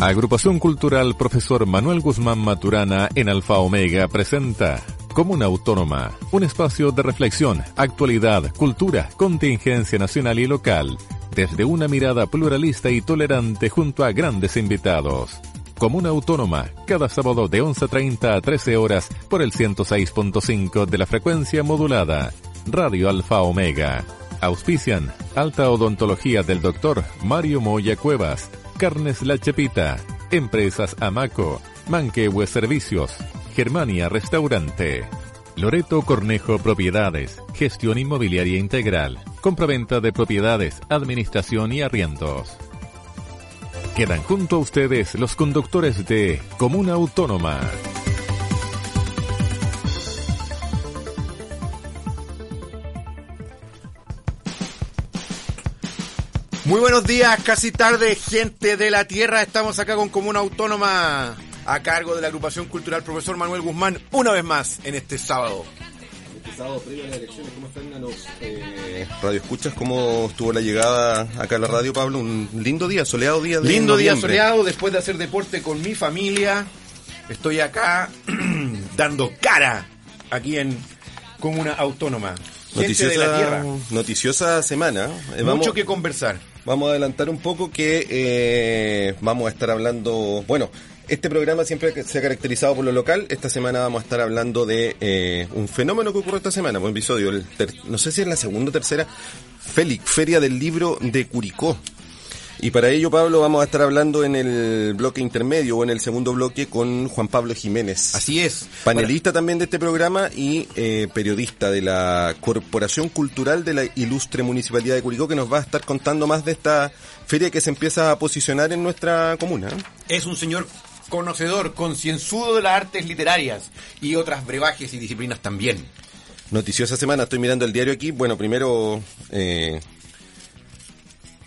Agrupación Cultural Profesor Manuel Guzmán Maturana en Alfa Omega presenta Comuna Autónoma, un espacio de reflexión, actualidad, cultura, contingencia nacional y local, desde una mirada pluralista y tolerante junto a grandes invitados. Comuna Autónoma, cada sábado de 11.30 a 13 horas por el 106.5 de la frecuencia modulada. Radio Alfa Omega. Auspician Alta Odontología del Dr. Mario Moya Cuevas. Carnes La Chepita, Empresas Amaco, Manquehue Servicios, Germania Restaurante, Loreto Cornejo Propiedades, Gestión Inmobiliaria Integral, Compraventa de Propiedades, Administración y Arriendos. Quedan junto a ustedes los conductores de Comuna Autónoma. Muy buenos días, casi tarde, gente de la Tierra. Estamos acá con Comuna Autónoma a cargo de la agrupación cultural Profesor Manuel Guzmán, una vez más en este sábado. Este sábado previo a las elecciones, ¿cómo están los eh, radio escuchas? ¿Cómo estuvo la llegada acá a la radio, Pablo? Un lindo día, soleado día de Lindo día soleado, después de hacer deporte con mi familia. Estoy acá dando cara aquí en Comuna Autónoma. Gente de la Tierra. Noticiosa, noticiosa semana. Eh, Mucho vamos, que conversar. Vamos a adelantar un poco que eh, vamos a estar hablando, bueno, este programa siempre se ha caracterizado por lo local. Esta semana vamos a estar hablando de eh, un fenómeno que ocurrió esta semana, buen episodio, el ter- no sé si es la segunda o tercera, Félix, Feria del Libro de Curicó. Y para ello, Pablo, vamos a estar hablando en el bloque intermedio o en el segundo bloque con Juan Pablo Jiménez. Así es. Panelista también de este programa y eh, periodista de la Corporación Cultural de la Ilustre Municipalidad de Curicó, que nos va a estar contando más de esta feria que se empieza a posicionar en nuestra comuna. Es un señor conocedor, concienzudo de las artes literarias y otras brebajes y disciplinas también. Noticiosa semana, estoy mirando el diario aquí. Bueno, primero eh,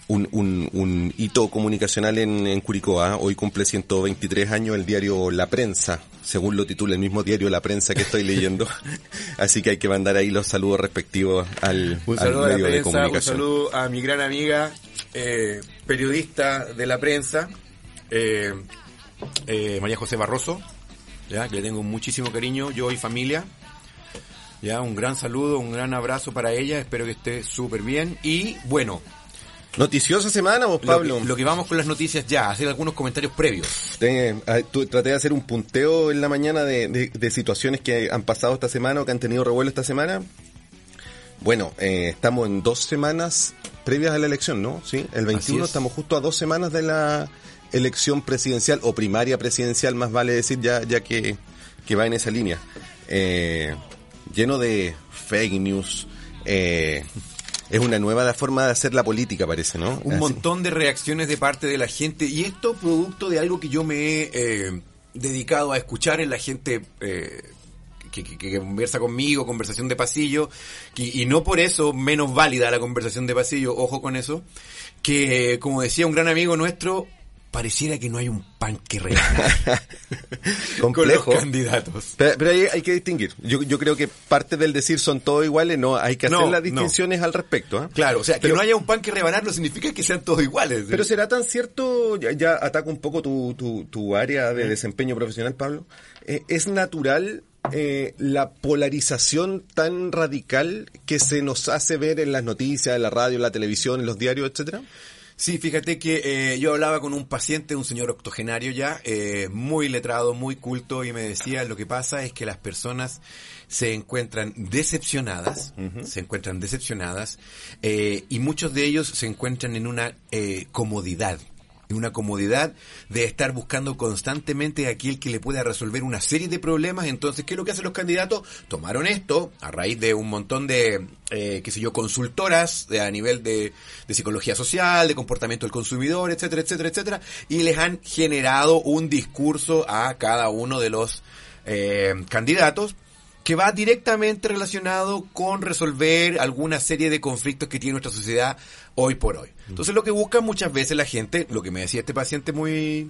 un, un, un hito comunicacional en, en Curicó. ¿ah? Hoy cumple 123 años el diario La Prensa, según lo titula el mismo diario La Prensa que estoy leyendo. Así que hay que mandar ahí los saludos respectivos al, Un al saludo a la medio de prensa, un comunicación. saludo a mi gran amiga, eh, periodista de la prensa, eh, eh, María José Barroso, ya que le tengo muchísimo cariño, yo y familia. Ya, un gran saludo, un gran abrazo para ella, espero que esté súper bien. Y bueno, Noticiosa semana, vos, lo Pablo. que, lo que vamos con las noticias ya, hacer algunos comentarios previos. Ah, tu- traté de hacer un punteo en la mañana de, de- de situaciones que han pasado esta semana o que han tenido revuelo esta semana. Bueno, eh, estamos en dos semanas previas a la elección, ¿no? Sí, el 21 es. estamos justo a dos semanas de la elección presidencial o primaria presidencial, más vale decir, ya, ya que, que va en esa línea. Eh, lleno de fake news. eh, es una nueva forma de hacer la política, parece, ¿no? Un Así. montón de reacciones de parte de la gente y esto producto de algo que yo me he eh, dedicado a escuchar en la gente eh, que, que- que conversa conmigo, conversación de pasillo, que- y no por eso menos válida la conversación de pasillo, ojo con eso, que como decía un gran amigo nuestro, pareciera que no hay un pan que regalar con los Complejo. candidatos. Pero, pero hay, hay que distinguir. Yo, yo creo que parte del decir son todos iguales, no, hay que hacer No, las no. distinciones al respecto. ¿ah? Claro, o sea, que no haya un pan que rebanar no significa que sean todos iguales. Pero será tan cierto, ya, ya ataco un poco tu, tu, tu área de desempeño profesional, Pablo. Eh, ¿Es natural eh, la polarización tan radical que se nos hace ver en las noticias, en la radio, en la televisión, en los diarios, etcétera? Sí, fíjate que eh, yo hablaba con un paciente, un señor octogenario ya, eh, muy letrado, muy culto, y me decía, lo que pasa es que las personas se encuentran decepcionadas, se encuentran decepcionadas, eh, y muchos de ellos se encuentran en una eh, comodidad, en una comodidad de estar buscando constantemente a aquel que le pueda resolver una serie de problemas. Entonces, ¿qué es lo que hacen los candidatos? Tomaron esto a raíz de un montón de, eh, qué sé yo, consultoras de- a nivel de, de psicología social, de comportamiento del consumidor, etcétera, etcétera, etcétera, y les han generado un discurso a cada uno de los eh, candidatos que va directamente relacionado con resolver alguna serie de conflictos que tiene nuestra sociedad hoy por hoy. Entonces lo que busca muchas veces la gente, lo que me decía este paciente muy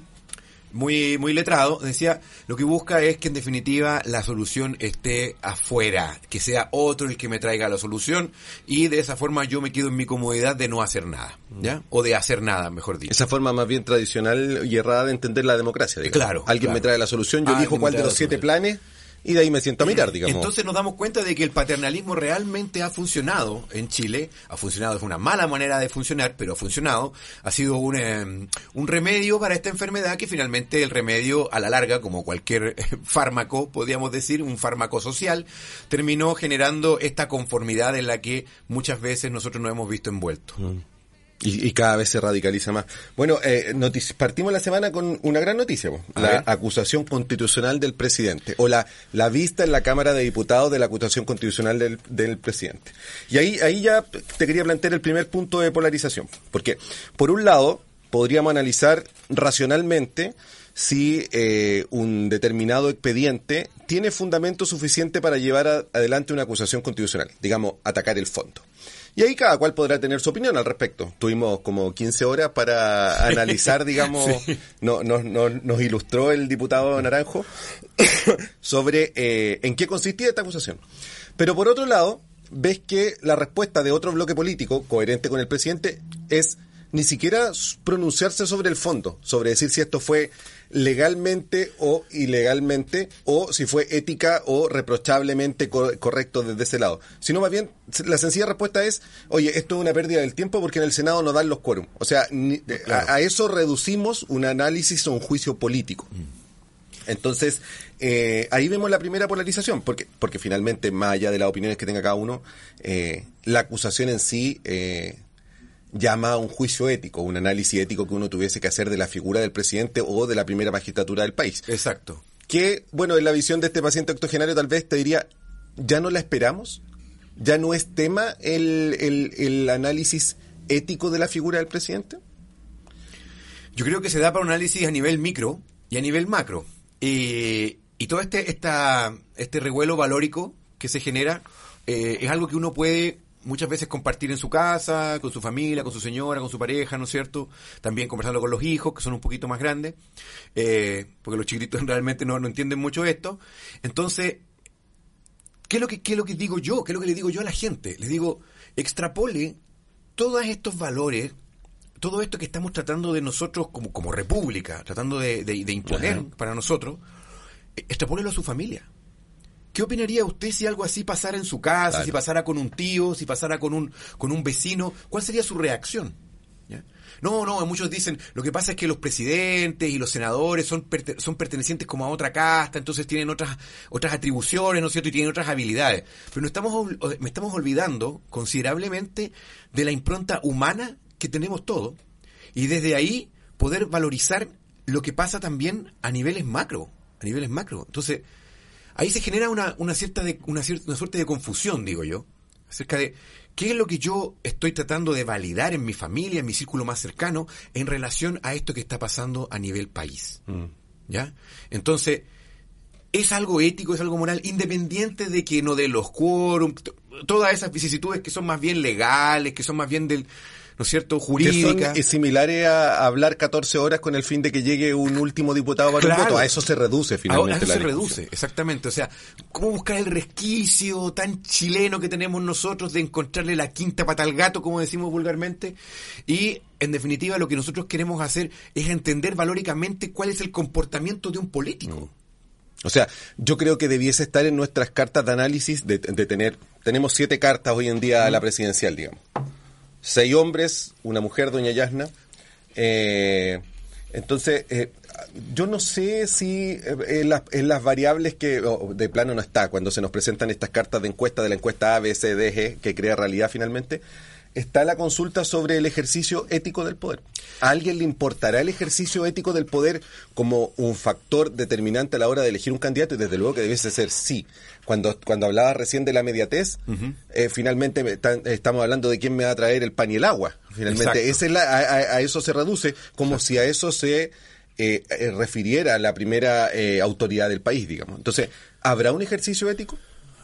muy, muy letrado, decía, lo que busca es que en definitiva la solución esté afuera, que sea otro el que me traiga la solución y de esa forma yo me quedo en mi comodidad de no hacer nada, ¿ya? O de hacer nada, mejor dicho. Esa forma más bien tradicional y errada de entender la democracia, digamos. Claro. Alguien claro. me trae la solución, yo elijo cuál de los siete planes y de ahí me siento a mirar, digamos. Entonces nos damos cuenta de que el paternalismo realmente ha funcionado en Chile, ha funcionado, es una mala manera de funcionar, pero ha funcionado, ha sido un, eh, un remedio para esta enfermedad que finalmente el remedio a la larga, como cualquier eh, fármaco, podríamos decir, un fármaco social, terminó generando esta conformidad en la que muchas veces nosotros nos hemos visto envueltos. Y, y cada vez se radicaliza más. Bueno, eh, partimos la semana con una gran noticia, la acusación constitucional del presidente, o la, la vista en la Cámara de Diputados de la acusación constitucional del, del presidente. Y ahí, ahí ya te quería plantear el primer punto de polarización, porque por un lado podríamos analizar racionalmente si eh, un determinado expediente tiene fundamento suficiente para llevar a- adelante una acusación constitucional, digamos, atacar el fondo. Y ahí cada cual podrá tener su opinión al respecto. Tuvimos como 15 horas para analizar, digamos, no, no- no- nos ilustró el diputado Naranjo sobre eh, en qué consistía esta acusación. Pero por otro lado, ves que la respuesta de otro bloque político, coherente con el presidente, es ni siquiera pronunciarse sobre el fondo, sobre decir si esto fue legalmente o ilegalmente, o si fue ética o reprochablemente co- correcto desde ese lado. Sino más bien, la sencilla respuesta es, oye, esto es una pérdida del tiempo porque en el Senado no dan los quórum. O sea, ni- a, a eso reducimos un análisis o un juicio político. Entonces, eh, ahí vemos la primera polarización, porque, porque finalmente, más allá de las opiniones que tenga cada uno, eh, la acusación en sí eh, llama a un juicio ético, un análisis ético que uno tuviese que hacer de la figura del presidente o de la primera magistratura del país. Exacto. Que, bueno, en la visión de este paciente octogenario tal vez te diría, ya no la esperamos, ya no es tema el, el, el análisis ético de la figura del presidente. Yo creo que se da para un análisis a nivel micro y a nivel macro. Eh, y todo este, esta, este revuelo valórico que se genera eh, es algo que uno puede muchas veces compartir en su casa, con su familia, con su señora, con su pareja, ¿no es cierto? También conversarlo con los hijos, que son un poquito más grandes, eh, porque los chiquitos realmente no, no entienden mucho esto. Entonces, ¿qué es, lo que, ¿qué es lo que digo yo? ¿Qué es lo que le digo yo a la gente? Les digo, extrapole todos estos valores todo esto que estamos tratando de nosotros como, como república, tratando de, de- de imponer Ajá. para nosotros, eh, extrapólelo a su familia. ¿Qué opinaría usted si algo así pasara en su casa, Claro. si pasara con un tío, si pasara con un, con un vecino? ¿Cuál sería su reacción? ¿Ya? No, no, muchos dicen, lo que pasa es que los presidentes y los senadores son, perte- son pertenecientes como a otra casta, entonces tienen otras, otras atribuciones, ¿no es cierto? Y tienen otras habilidades. Pero nos estamos, me estamos olvidando considerablemente de la impronta humana que tenemos todos. Y desde ahí poder valorizar lo que pasa también a niveles macro, a niveles macro. Entonces, ahí se genera una, una cierta de, una, cierta, una suerte de confusión, digo yo, acerca de qué es lo que yo estoy tratando de validar en mi familia, en mi círculo más cercano, en relación a esto que está pasando a nivel país. ¿Ya? Entonces, es algo ético, es algo moral, independiente de que no de los quórum, todas esas vicisitudes que son más bien legales, que son más bien del, ¿no es cierto?, jurídicas. eh, similares a hablar 14 horas con el fin de que llegue un último diputado para Claro. un voto. A eso se reduce A finalmente eso la se discusión. reduce, exactamente. O sea, ¿cómo buscar el resquicio tan chileno que tenemos nosotros de encontrarle la quinta pata al gato, como decimos vulgarmente? Y, en definitiva, lo que nosotros queremos hacer es entender valóricamente cuál es el comportamiento de un político. O sea, yo creo que debiese estar en nuestras cartas de análisis de, de tener, tenemos siete cartas hoy en día a la presidencial, digamos. Seis hombres, una mujer, doña Yasna. Eh, entonces, eh, yo no sé si eh, en, las, en las variables que de plano no está, cuando se nos presentan estas cartas de encuesta de la encuesta A, B, C, D, G, que crea realidad finalmente, está la consulta sobre el ejercicio ético del poder. ¿A alguien le importará el ejercicio ético del poder como un factor determinante a la hora de elegir un candidato? Y desde luego que debiese ser sí. Cuando, cuando hablaba recién de la mediatez, eh, finalmente estamos hablando de quién me va a traer el pan y el agua. Finalmente, Exacto. esa es la- a, a- a eso se reduce, como si a eso se eh, eh, refiriera la primera eh, autoridad del país, digamos. Entonces, ¿habrá un ejercicio ético?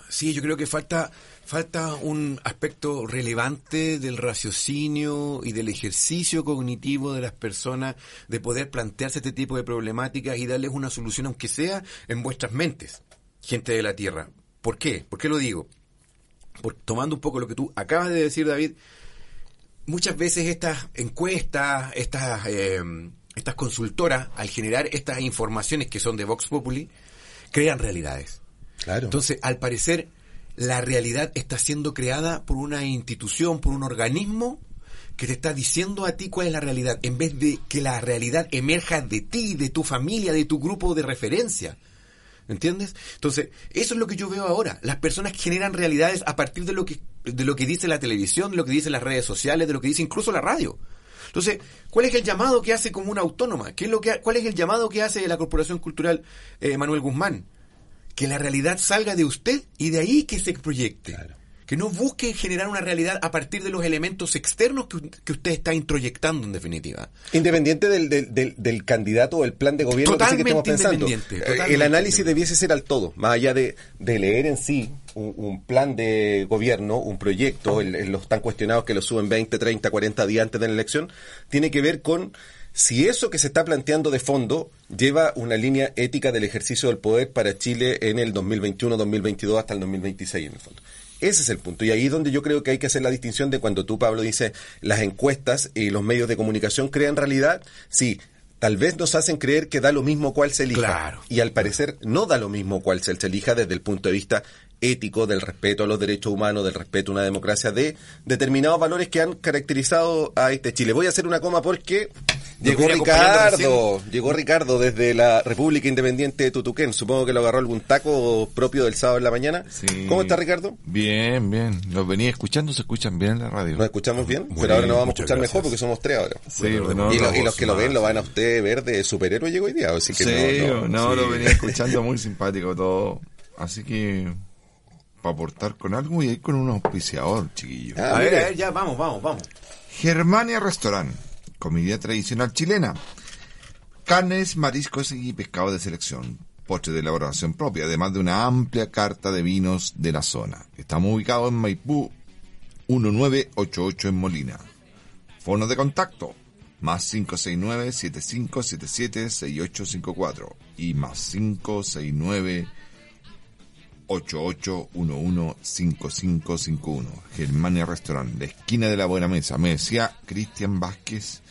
Sí, yo creo que falta, falta un aspecto relevante del raciocinio y del ejercicio cognitivo de las personas de poder plantearse este tipo de problemáticas y darles una solución, aunque sea en vuestras mentes, gente de la Tierra. ¿Por qué? ¿Por qué lo digo? Por, tomando un poco lo que tú acabas de decir, David, muchas veces estas encuestas, estas, eh, estas consultoras, al generar estas informaciones que son de Vox Populi, crean realidades. Claro. Entonces, al parecer, la realidad está siendo creada por una institución, por un organismo que te está diciendo a ti cuál es la realidad, en vez de que la realidad emerja de ti, de tu familia, de tu grupo de referencia. ¿Entiendes? Entonces, eso es lo que yo veo ahora. Las personas generan realidades a partir de lo que, de lo que dice la televisión, de lo que dicen las redes sociales, de lo que dice incluso la radio. Entonces, ¿cuál es el llamado que hace como una autónoma? ¿Qué es lo que, ¿Cuál es el llamado que hace la Corporación Cultural eh, Manuel Guzmán? Que la realidad salga de usted y de ahí que se proyecte. Claro. Que no busque generar una realidad a partir de los elementos externos que, que usted está introyectando en definitiva. Independiente del, del, del, del candidato o el plan de gobierno que sí que estamos Totalmente pensando. Eh, totalmente el análisis debiese ser al todo, más allá de, de leer en sí un, un plan de gobierno, un proyecto, el- el- los tan cuestionados que lo suben 20, 30, 40 días antes de la elección, tiene que ver con si eso que se está planteando de fondo lleva una línea ética del ejercicio del poder para Chile en el 2021, 2022 hasta el 2026 en el fondo. Ese es el punto. Y ahí es donde yo creo que hay que hacer la distinción de cuando tú, Pablo, dices las encuestas y los medios de comunicación crean realidad. Sí, tal vez nos hacen creer que da lo mismo cuál se elija. Claro. Y al parecer no da lo mismo cuál se, se elija desde el punto de vista ético, del respeto a los derechos humanos, del respeto a una democracia, de determinados valores que han caracterizado a este Chile. Voy a hacer una coma porque llegó Ricardo, llegó Ricardo desde la República Independiente de Tutuquén. Supongo que lo agarró algún taco propio del sábado en la mañana. Sí. ¿Cómo está Ricardo? Bien, bien. Los venía escuchando, se escuchan bien en la radio. ¿Nos escuchamos bien? Muy Pero ahora nos vamos a escuchar gracias. mejor porque somos tres ahora. Sí, no, y, lo- y los que lo ven lo van a usted ver de superhéroe llegó hoy día. Así que sí, no, no, no, sí. lo venía escuchando muy simpático todo. Así que, para aportar con algo y ahí con un auspiciador, chiquillo. Ah, a ver, a ver, ya, vamos, vamos, vamos. Germania Restaurant, comida tradicional chilena. Carnes, mariscos y pescado de selección. Postre de elaboración propia, además de una amplia carta de vinos de la zona. Estamos ubicados en Maipú 1988 en Molina. Fono de contacto. Más 569-7577-6854 y más 569 88115551. Germania Restaurant, la esquina de la Buena Mesa. Me decía Cristian Vázquez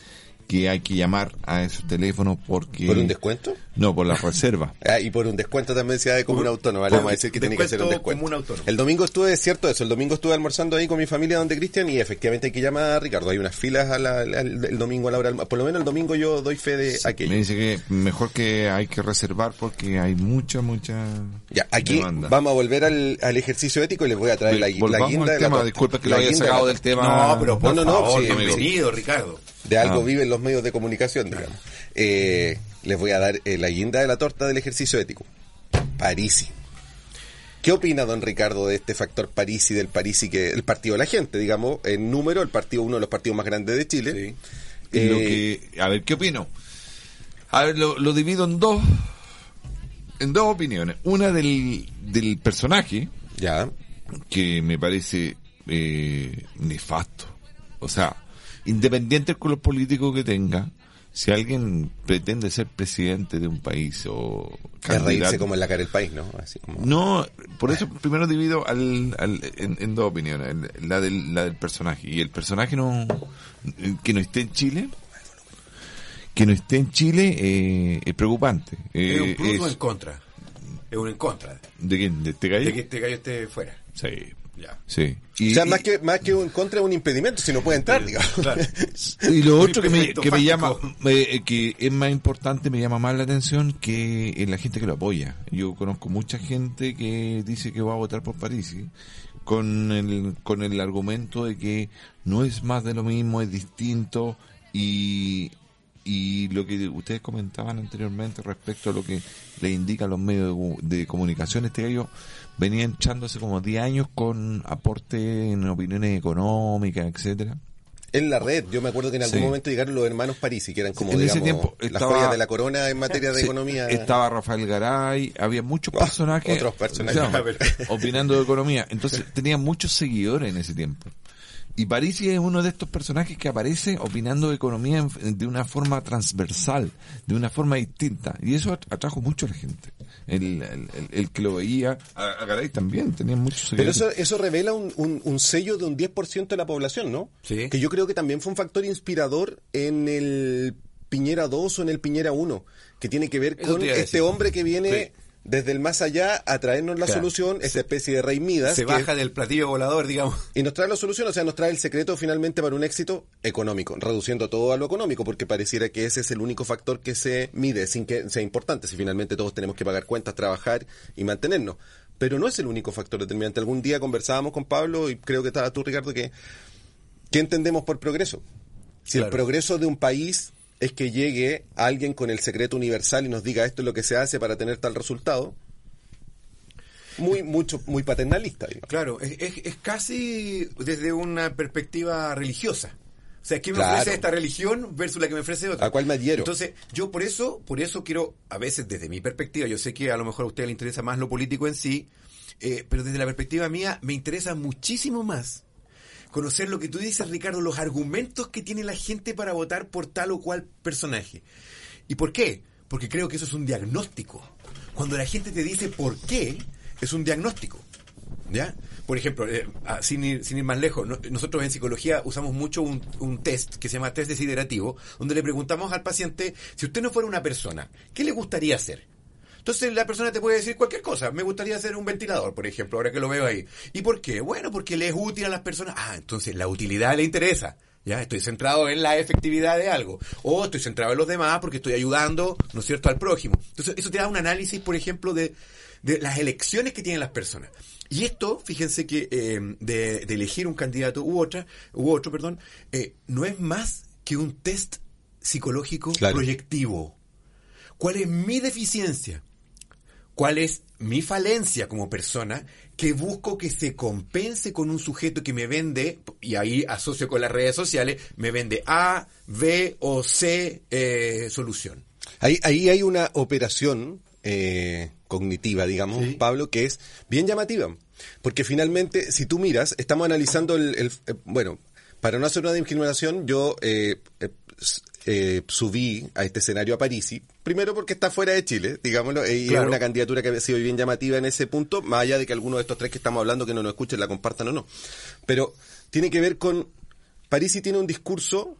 que hay que llamar a esos teléfonos porque... ¿Por un descuento? No, por la reserva. Ah, y por un descuento también se da de como un autónomo. Le vamos a decir que tiene que ser un descuento. El domingo estuve, es cierto eso, el domingo estuve almorzando ahí con mi familia donde Cristian y efectivamente hay que llamar a Ricardo. Hay unas filas a la- al- el domingo a la hora Por lo menos el domingo yo doy fe de aquello. Me dice que mejor que hay que reservar porque hay mucha, mucha Ya, aquí demanda. vamos a volver al, al ejercicio ético y les voy a traer la, guinda de la disculpa que lo haya sacado del tema. No, pero por No, no, no, favor, sí, bienvenido, Ricardo. De algo Ah. viven los medios de comunicación, digamos. Eh, les voy a dar eh, la guinda de la torta del ejercicio ético. Parisi. ¿Qué opina don Ricardo de este factor Parisi, del Parisi, que el partido de la gente, digamos, en número, el partido, uno de los partidos más grandes de Chile? Sí. Lo que, a ver, ¿qué opino? A ver, lo, lo divido en dos, en dos opiniones. Una del, del personaje, Ya. que me parece eh, nefasto. O sea, independiente del color político que tenga, si alguien pretende ser presidente de un país o Es reírse como en la cara del país, ¿no? Así como... no, por eso primero divido al, al- en, en dos opiniones, la del, la del personaje. Y el personaje no, que no esté en Chile, que no esté en Chile eh, es preocupante. ¿Es Eh, un plus o es- en contra? Es un en contra. ¿De quién? ¿De este gallo? De que este gallo esté fuera. Sí, Ya. sí. Y, o sea, y- más que, más que un contra un impedimento, si no puede entrar, digamos. Claro. Y lo otro que me, que me llama, eh, que es más importante, me llama más la atención que eh, la gente que lo apoya. Yo conozco mucha gente que dice que va a votar por Parisi con el, con el argumento de que no es más de lo mismo, es distinto y, y lo que ustedes comentaban anteriormente respecto a lo que le indican los medios de, de comunicación, este gallo venía echándose como 10 años con aporte en opiniones económicas, etcétera En la red, yo me acuerdo que en algún Sí. momento llegaron los hermanos Parisi, que eran como, En ese digamos, tiempo las estaba- joyas de la corona en materia de Sí, economía. Estaba Rafael Garay, había muchos Ah, personajes. otros personajes. opinando de economía. Entonces tenía muchos seguidores en ese tiempo. Y Parisi es uno de estos personajes que aparece opinando de economía en- de una forma transversal, de una forma distinta. Y eso at- atrajo mucho a la gente. El, el- el- el que lo veía, a, a Garay también, tenía muchos Pero seguidores. eso, eso revela un, un- un sello de un 10% de la población, ¿no? Sí. Que yo creo que también fue un factor inspirador en el Piñera 2 o en el Piñera 1, que tiene que ver con este hombre que viene Sí. Desde el más allá a traernos la Claro. solución, esa especie de rey Midas. Se que- baja del platillo volador, digamos. Y nos trae la solución, o sea, nos trae el secreto finalmente para un éxito económico, reduciendo todo a lo económico, porque pareciera que ese es el único factor que se mide sin que sea importante, si finalmente todos tenemos que pagar cuentas, trabajar y mantenernos. Pero no es el único factor determinante. Algún día conversábamos con Pablo y creo que estaba tú, Ricardo, que ¿qué entendemos por progreso? Si el progreso de un país es que llegue alguien con el secreto universal y nos diga esto es lo que se hace para tener tal resultado, muy, mucho, muy paternalista. digamos. Claro, es, es- es casi desde una perspectiva religiosa. O sea, ¿qué me Claro. ofrece esta religión versus la que me ofrece otra? ¿A cuál me adhiero? Entonces, yo por eso, por eso quiero, a veces desde mi perspectiva, yo sé que a lo mejor a usted le interesa más lo político en sí, eh, pero desde la perspectiva mía me interesa muchísimo más conocer lo que tú dices, Ricardo, los argumentos que tiene la gente para votar por tal o cual personaje. ¿Y por qué? Porque creo que eso es un diagnóstico. Cuando la gente te dice por qué, es un diagnóstico. ¿Ya? Por ejemplo, eh, ah, sin, ir, más lejos, no- nosotros en psicología usamos mucho un, un test que se llama test desiderativo, donde le preguntamos al paciente, si usted no fuera una persona, ¿qué le gustaría hacer? Entonces la persona te puede decir cualquier cosa. Me gustaría ser un ventilador, por ejemplo, ahora que lo veo ahí. ¿Y por qué? Bueno, porque le es útil a las personas. Ah, entonces la utilidad le interesa. Ya, estoy centrado en la efectividad de algo. O estoy centrado en los demás porque estoy ayudando, ¿no es cierto?, al prójimo. Entonces, eso te da un análisis, por ejemplo, de, de las elecciones que tienen las personas. Y esto, fíjense que eh, de, de elegir un candidato u otra, u otro, perdón, eh, no es más que un test psicológico Claro. proyectivo. ¿Cuál es mi deficiencia? ¿Cuál es mi falencia como persona que busco que se compense con un sujeto que me vende, y ahí asocio con las redes sociales, me vende A, B o C eh, solución? Ahí, ahí hay una operación eh, cognitiva, digamos, Sí. Pablo, que es bien llamativa. Porque finalmente, si tú miras, estamos analizando el... el- eh, bueno, para no hacer una discriminación, yo eh, eh, eh, subí a este escenario a Parisi, primero porque está fuera de Chile, digámoslo, y Claro. es una candidatura que había sido bien llamativa en ese punto, más allá de que alguno de estos tres que estamos hablando que no nos escuchen la compartan o no. Pero tiene que ver con... Parisi tiene un discurso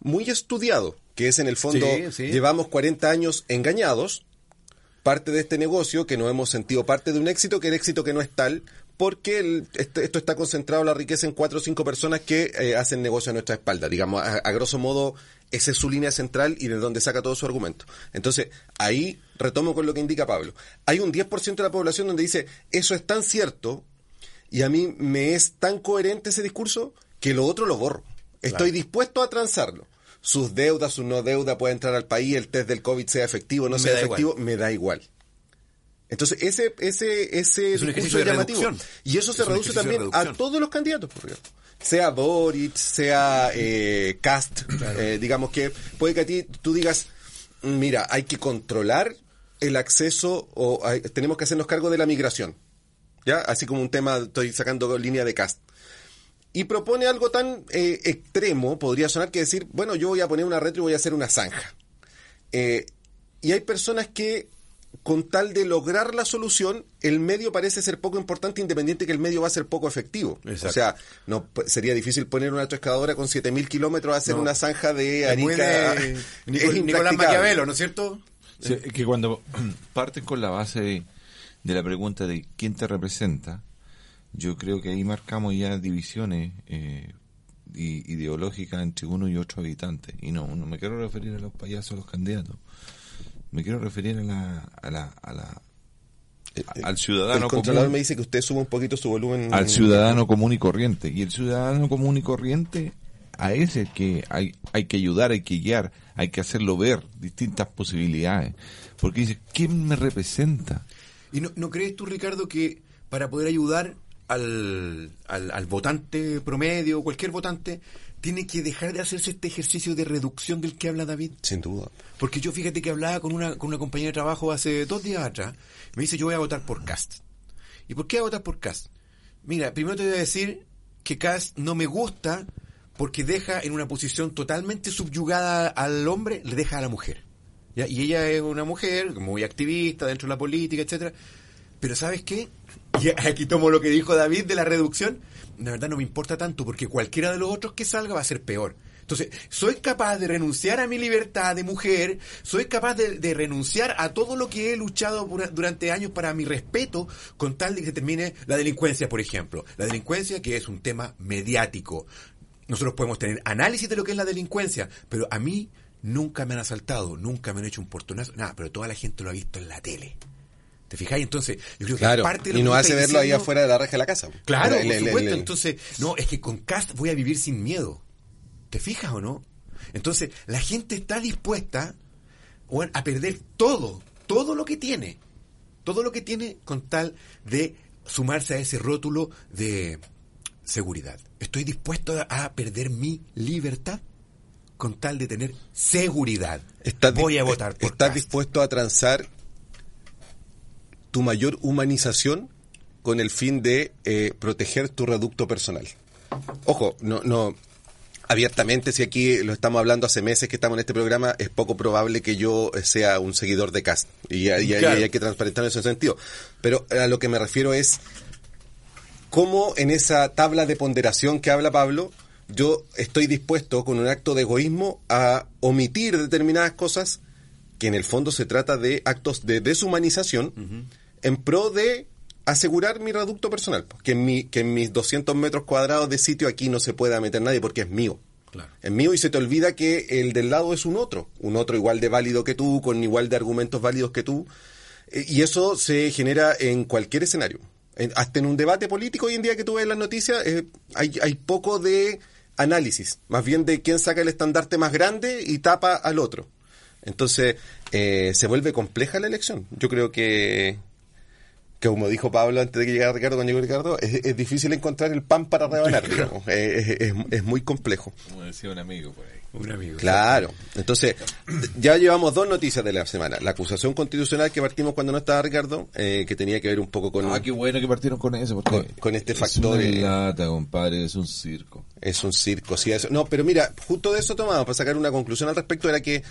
muy estudiado, que es en el fondo, Sí, sí. llevamos 40 años engañados, parte de este negocio, que nos hemos sentido parte de un éxito, que el éxito que no es tal, porque el- este- esto está concentrado la riqueza en cuatro o cinco personas que eh, hacen negocio a nuestra espalda. Digamos, a, a grosso modo, esa es su línea central y de donde saca todo su argumento. Entonces, ahí retomo con lo que indica Pablo. Hay un 10% de la población donde dice, eso es tan cierto y a mí me es tan coherente ese discurso que lo otro lo borro. Estoy dispuesto a transarlo. Sus deudas, su no deuda puede entrar al país, el test del COVID sea efectivo, no Me sea efectivo, me da igual. Entonces, ese, ese, ese Es un discurso de llamativo. reducción. Y eso se Es reduce también a todos los candidatos, por ejemplo. Sea Boric, sea eh, Cast, eh, digamos que puede que a ti tú digas, mira, hay que controlar el acceso o hay- tenemos que hacernos cargo de la migración. ¿Ya? Así como un tema, estoy sacando línea de Cast. Y propone algo tan eh, extremo, podría sonar que decir, bueno, yo voy a poner una retro y voy a hacer una zanja. Y hay personas que, con tal de lograr la solución, el medio parece ser poco importante, independiente que el medio va a ser poco efectivo. Exacto. O sea, no sería difícil poner una excavadora con 7000 kilómetros a hacer No. una zanja de Arica. de Es Nicol- Nicolás. Maquiavelo, ¿no es cierto? Sí, es que cuando parten con la base de, de la pregunta de quién te representa, yo creo que ahí marcamos ya divisiones eh, ideológicas entre uno y otro habitante. Y no, no me quiero referir a los payasos, a los candidatos. Me quiero referir a la, a la, a la a- al El ciudadano controlador común, me dice que usted suba un poquito su volumen. al ciudadano común y corriente. Y el ciudadano común y corriente a ese que hay, hay que ayudar, hay que guiar, hay que hacerlo ver distintas posibilidades. Porque dice, ¿quién me representa? ¿Y no, no crees tú, Ricardo, que para poder ayudar al, al, al votante promedio, cualquier votante, tiene que dejar de hacerse este ejercicio de reducción del que habla David. Sin duda. Porque yo fíjate que hablaba con una, con una compañera de trabajo hace dos días atrás. Me dice, yo voy a votar por Cast. ¿Y por qué voy a votar por Cast? Mira, primero te voy a decir que Cast no me gusta porque deja en una posición totalmente subyugada al hombre, le deja a la mujer. ¿ya? Y ella es una mujer muy activista dentro de la política, etcétera. Pero ¿sabes qué? Y aquí tomo lo que dijo David de la reducción. La verdad no me importa tanto porque cualquiera de los otros que salga va a ser peor. Entonces, soy capaz de renunciar a mi libertad de mujer, soy capaz de, de renunciar a todo lo que he luchado durante años para mi respeto, con tal de que se termine la delincuencia, por ejemplo. La delincuencia que es un tema mediático. Nosotros podemos tener análisis de lo que es la delincuencia, pero a mí nunca me han asaltado, nunca me han hecho un portonazo, nada, pero toda la gente lo ha visto en la tele. ¿Te fijáis? Entonces, yo creo que Claro. parte de lo Y no hace verlo ahí diciendo- afuera de la reja de la casa. Claro, El- por el- el- supuesto. el- Entonces, no, es que con Cast voy a vivir sin miedo. ¿Te fijas o no? Entonces, la gente está dispuesta a perder todo, todo lo que tiene. Todo lo que tiene con tal de sumarse a ese rótulo de seguridad. Estoy dispuesto a, perder mi libertad con tal de tener seguridad. Voy a votar por ¿Estás dispuesto a transar tu mayor humanización con el fin de eh, proteger tu reducto personal? Ojo, no, no, abiertamente, si aquí lo estamos hablando hace meses que estamos en este programa, es poco probable que yo eh, sea un seguidor de Cast. Y, y- y Claro. hay que transparentar en ese sentido. Pero a lo que me refiero es cómo en esa tabla de ponderación que habla Pablo, yo estoy dispuesto con un acto de egoísmo a omitir determinadas cosas que en el fondo se trata de actos de deshumanización en pro de asegurar mi reducto personal, pues, que en, mi, que en mis 200 metros cuadrados de sitio aquí no se pueda meter nadie porque es mío. Claro. Es mío y se te olvida que el del lado es un otro, un otro igual de válido que tú, con igual de argumentos válidos que tú. Eh, Y eso se genera en cualquier escenario. En- hasta en un debate político hoy en día que tú ves en las noticias, eh, hay, hay poco de análisis, más bien de quién saca el estandarte más grande y tapa al otro. Entonces, eh, se vuelve compleja la elección. Yo creo que como dijo Pablo antes de que llegara Ricardo, cuando llegó Ricardo, es, es difícil encontrar el pan para rebanar, digamos. Eh, es, es- es muy complejo. Como decía un amigo por ahí. Un amigo. Claro. Entonces, ya llevamos dos noticias de la semana. La acusación constitucional que partimos cuando no estaba Ricardo, eh, que tenía que ver un poco con... Ah, qué bueno que partieron con eso, porque Con- con este es factor, una eh, lata, compadre, es un circo. Es un circo, sí. Eso. No, pero mira, justo de eso tomamos para sacar una conclusión al respecto, era que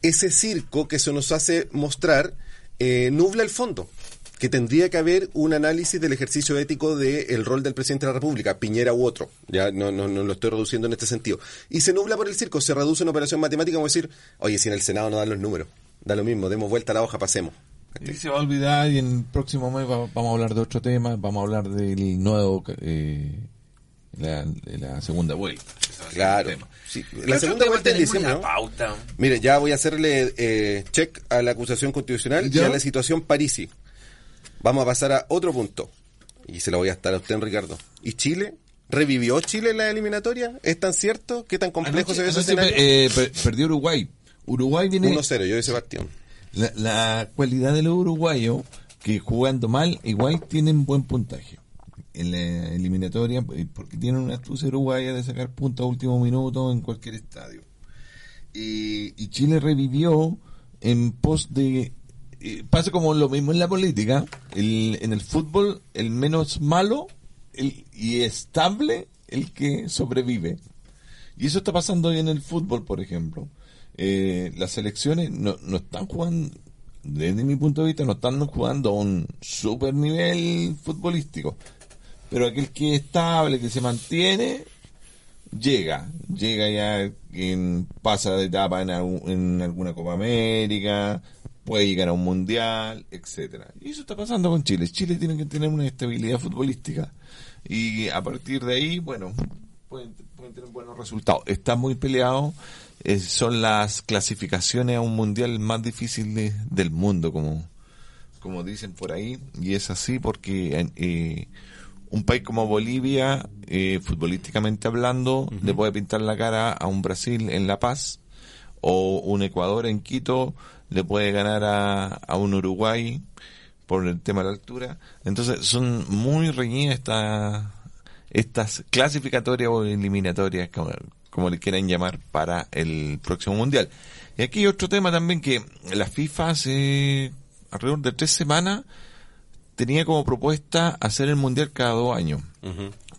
ese circo que se nos hace mostrar eh, nubla el fondo. Que tendría que haber un análisis del ejercicio ético del rol del presidente de la República, Piñera u otro. Ya no, no, no lo estoy reduciendo en este sentido. Y se nubla por el circo, se reduce una operación matemática como decir, oye, si en el Senado no dan los números, da lo mismo, demos vuelta a la hoja, pasemos. Y se va a olvidar y en el próximo mes va- vamos a hablar de otro tema, vamos a hablar del nuevo, eh, la, de la segunda vuelta. Claro. el tema. Sí, ¿Qué La segunda vuelta en diciembre, la ¿no? pauta? Mire, ya voy a hacerle eh, check a la acusación constitucional ¿Ya? y a la situación Parisi. Vamos a pasar a otro punto. Y se lo voy a estar a usted, Ricardo. ¿Y Chile? ¿Revivió Chile en la eliminatoria? ¿Es tan cierto? ¿Qué tan complejo Anoche- se ve ese escenario? eh, per- perdió Uruguay. Uruguay viene... 1-0, yo ese partido. La, la cualidad de los uruguayos, que jugando mal, igual tienen buen puntaje. En la eliminatoria, eh, porque tienen una astucia uruguaya de sacar puntos a último minuto en cualquier estadio. Y, y Chile revivió en pos de... pasa como lo mismo en la política. El, en el fútbol, el menos malo y estable, el que sobrevive. Y eso está pasando hoy en el fútbol, por ejemplo. Eh, las selecciones no, no están jugando, desde mi punto de vista, no están jugando a un super nivel futbolístico. Pero aquel que es estable, que se mantiene, llega. Llega ya, en, pasa de etapa en, en alguna Copa América, puede llegar a un Mundial, etcétera Y eso está pasando con Chile. Chile tiene que tener una estabilidad futbolística. Y a partir de ahí, bueno, pueden, pueden tener buenos resultados. Está muy peleado. eh, son las clasificaciones a un mundial más difícil de- del mundo, como, como dicen por ahí. Y es así porque eh, un país como Bolivia, eh, futbolísticamente hablando, le puede pintar la cara a un Brasil en La Paz o un Ecuador en Quito le puede ganar a, a un Uruguay por el tema de la altura. Entonces son muy reñidas estas estas clasificatorias o eliminatorias como, como le quieran llamar, para el próximo mundial. Y aquí otro tema también que la FIFA hace alrededor de tres semanas tenía como propuesta hacer el mundial cada dos años.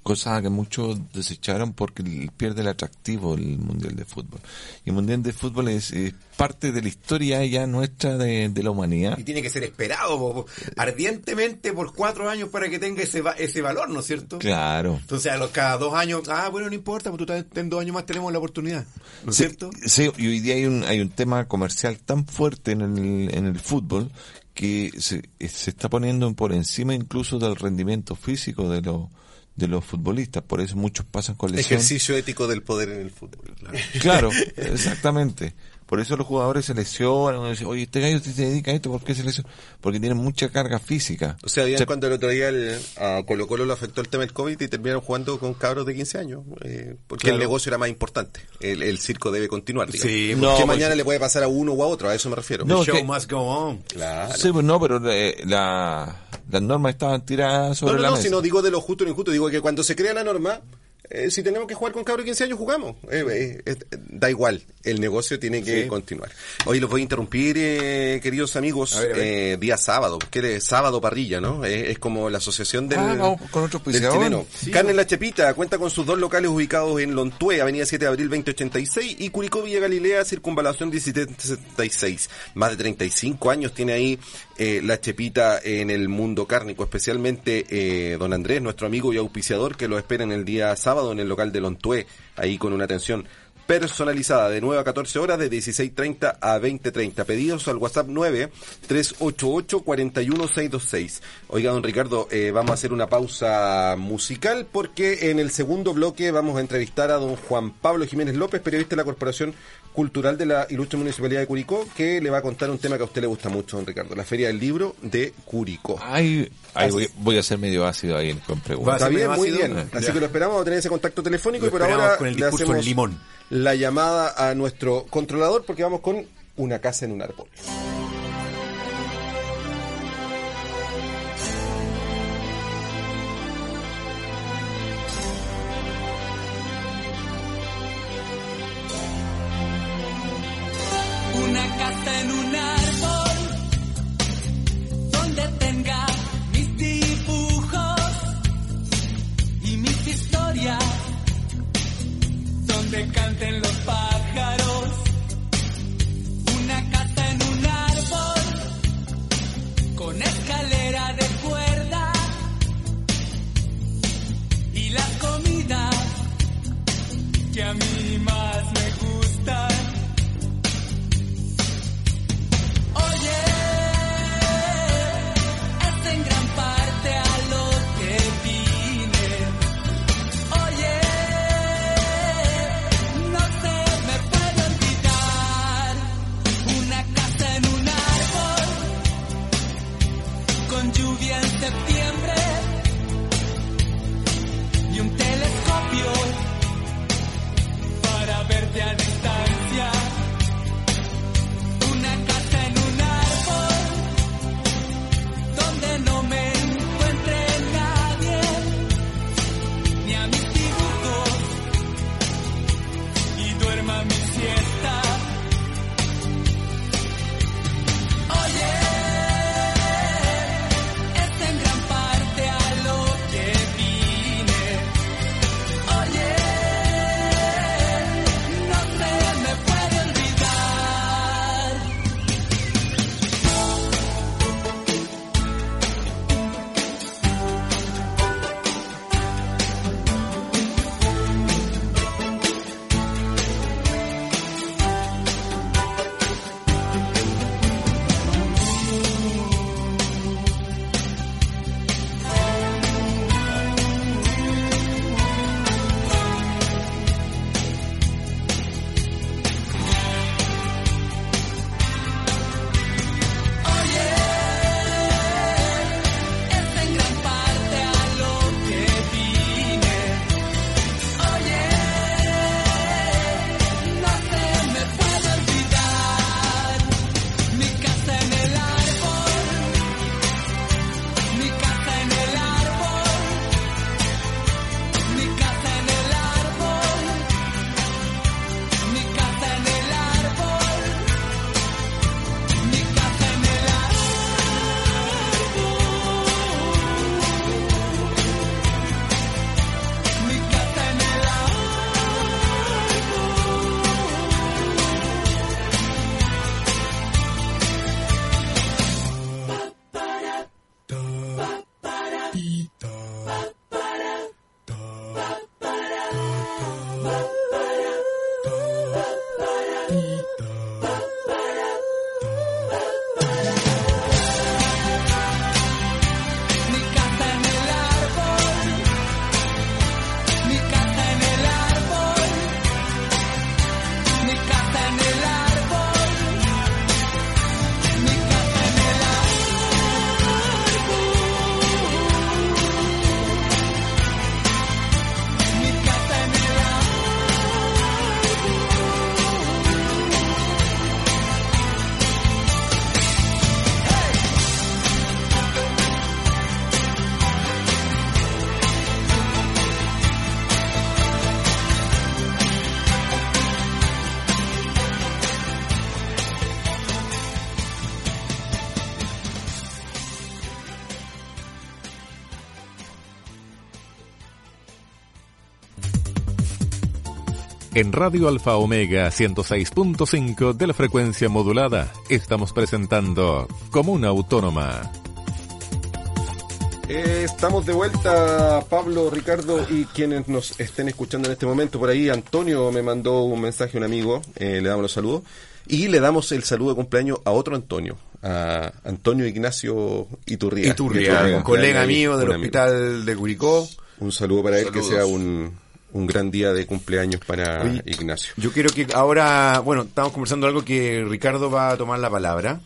Cosa que muchos desecharon porque pierde el atractivo el mundial de fútbol. Y el mundial de fútbol es, parte de la historia ya nuestra de, la humanidad. Y tiene que ser esperado ardientemente por cuatro años para que tenga ese, ese valor, ¿no es cierto? Claro. Entonces a los cada dos años, ah, bueno, no importa, porque tú en dos años más tenemos la oportunidad, ¿no es cierto? Sí, y hoy día hay un, hay un tema comercial tan fuerte en el, en el fútbol que se, se está poniendo por encima incluso del rendimiento físico de los de los futbolistas, por eso muchos pasan con lesión. Ejercicio ético del poder en el fútbol. Claro, exactamente. Por eso los jugadores se lesionan, dicen, oye, este gallo se dedica a esto, ¿por qué se lesiona? Porque tienen mucha carga física. O sea, bien cuando el otro día el, a Colo Colo lo afectó el tema del COVID y terminaron jugando con cabros de 15 años, eh, porque el negocio era más importante. El, circo debe continuar, Sí, no, que mañana le puede pasar a uno o a otro, a eso me refiero. No, show must go on. Claro. Sí, pues no, pero eh, la, las normas estaban tiradas sobre no, no, la no, mesa. si no digo de lo justo ni injusto, digo que cuando se crea la norma, eh, si tenemos que jugar con cabros de 15 años, jugamos. Eh, eh, da igual, el negocio tiene que continuar. Hoy los voy a interrumpir, queridos amigos, día sábado, porque es sábado parrilla, ¿no? es como la asociación del, ah, con del chileno. Carne La Chepita cuenta con sus dos locales ubicados en Lontue, Avenida 7 de Abril 2086 y Curicó Villa Galilea, Circunvalación 1776. Más de 35 años tiene ahí La Chepita en el mundo cárnico, especialmente don Andrés, nuestro amigo y auspiciador, que lo espera en el día sábado en el local de Lontué, ahí con una atención personalizada de 9 a 14 horas, de 16.30 a 20.30. Pedidos al WhatsApp 9 388 41626. Oiga, don Ricardo, eh, vamos a hacer una pausa musical porque en el segundo bloque vamos a entrevistar a don Juan Pablo Jiménez López, periodista de la Corporación Cultural de la Ilustre Municipalidad de Curicó, que le va a contar un tema que a usted le gusta mucho, don Ricardo, la Feria del Libro de Curicó. Ay, voy, a ser medio ácido ahí con preguntas. Está bien, muy bien. Así que lo esperamos, a tener ese contacto telefónico y por ahora con el le hacemos limón. la llamada a nuestro controlador porque vamos con una casa en un árbol. En Radio Alfa Omega 106.5 de la frecuencia modulada estamos presentando Comuna Autónoma. Eh, estamos de vuelta, Pablo, Ricardo y quienes nos estén escuchando en este momento. Por ahí Antonio me mandó un mensaje, un amigo, eh, le damos los saludos. Y le damos el saludo de cumpleaños a otro Antonio, a Antonio Ignacio Iturria. Iturria, colega mío del hospital de Curicó. Un saludo para él, que sea un, un gran día de cumpleaños para Ignacio. Yo quiero que ahora, bueno, estamos conversando algo que Ricardo va a tomar la palabra.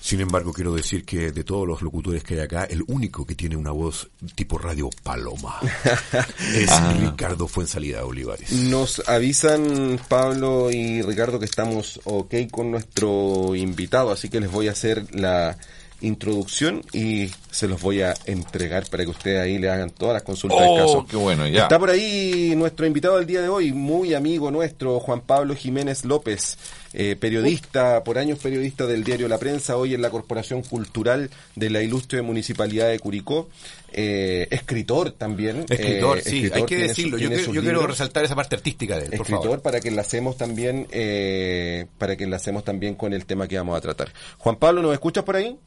Sin embargo, quiero decir que de todos los locutores que hay acá, el único que tiene una voz tipo radio paloma es ah. Ricardo Fuensalida Olivares. Nos avisan Pablo y Ricardo que estamos ok con nuestro invitado, así que les voy a hacer la introducción y se los voy a entregar para que ustedes ahí le hagan todas las consultas del oh, caso. Qué bueno, ya. Está por ahí nuestro invitado del día de hoy, muy amigo nuestro, Juan Pablo Jiménez López, eh, periodista, por años periodista del diario La Prensa, hoy en la Corporación Cultural de la Ilustre Municipalidad de Curicó, eh, escritor también. Escritor, eh, sí, hay que decirlo. yo, quiero, resaltar esa parte artística de él. Escritor para que enlacemos también, para que enlacemos también con el tema que vamos a tratar. Juan Pablo, ¿nos escuchas por ahí?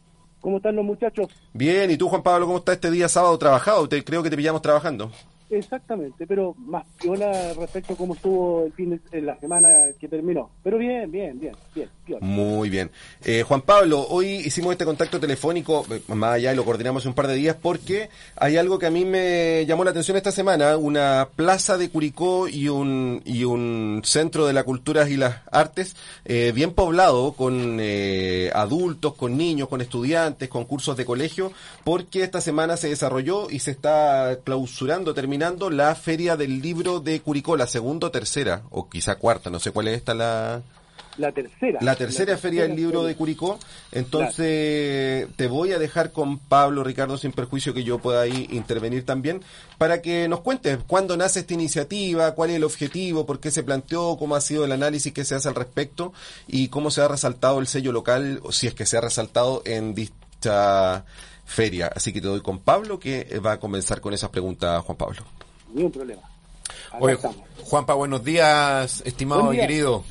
¿Cómo están los muchachos? Bien, ¿y tú, Juan Pablo, cómo está este día sábado trabajado? Te, creo que te pillamos trabajando. Exactamente, pero más piola respecto a cómo estuvo el fin de la semana que terminó. Pero bien, bien, bien, bien. Muy bien. Eh, Juan Pablo, hoy hicimos este contacto telefónico, eh, más allá y lo coordinamos un par de días, porque hay algo que a mí me llamó la atención esta semana, una plaza de Curicó y un, y un centro de las culturas y las artes eh, bien poblado, con adultos, con niños, con estudiantes, con cursos de colegio, porque esta semana se desarrolló y se está clausurando, terminando la feria del libro de Curicó, la segunda o tercera, o quizá cuarta, no sé cuál es esta la... La tercera. La tercera feria del libro de Curicó. Entonces, te voy a dejar con Pablo, Ricardo, sin perjuicio que yo pueda ahí intervenir también, para que nos cuentes cuándo nace esta iniciativa, cuál es el objetivo, por qué se planteó, cómo ha sido el análisis que se hace al respecto y cómo se ha resaltado el sello local, o si es que se ha resaltado en dicha feria. Así que te doy con Pablo, que va a comenzar con esas preguntas, Juan Pablo. Ningún problema. Oye, Juanpa, buenos días, estimado y querido.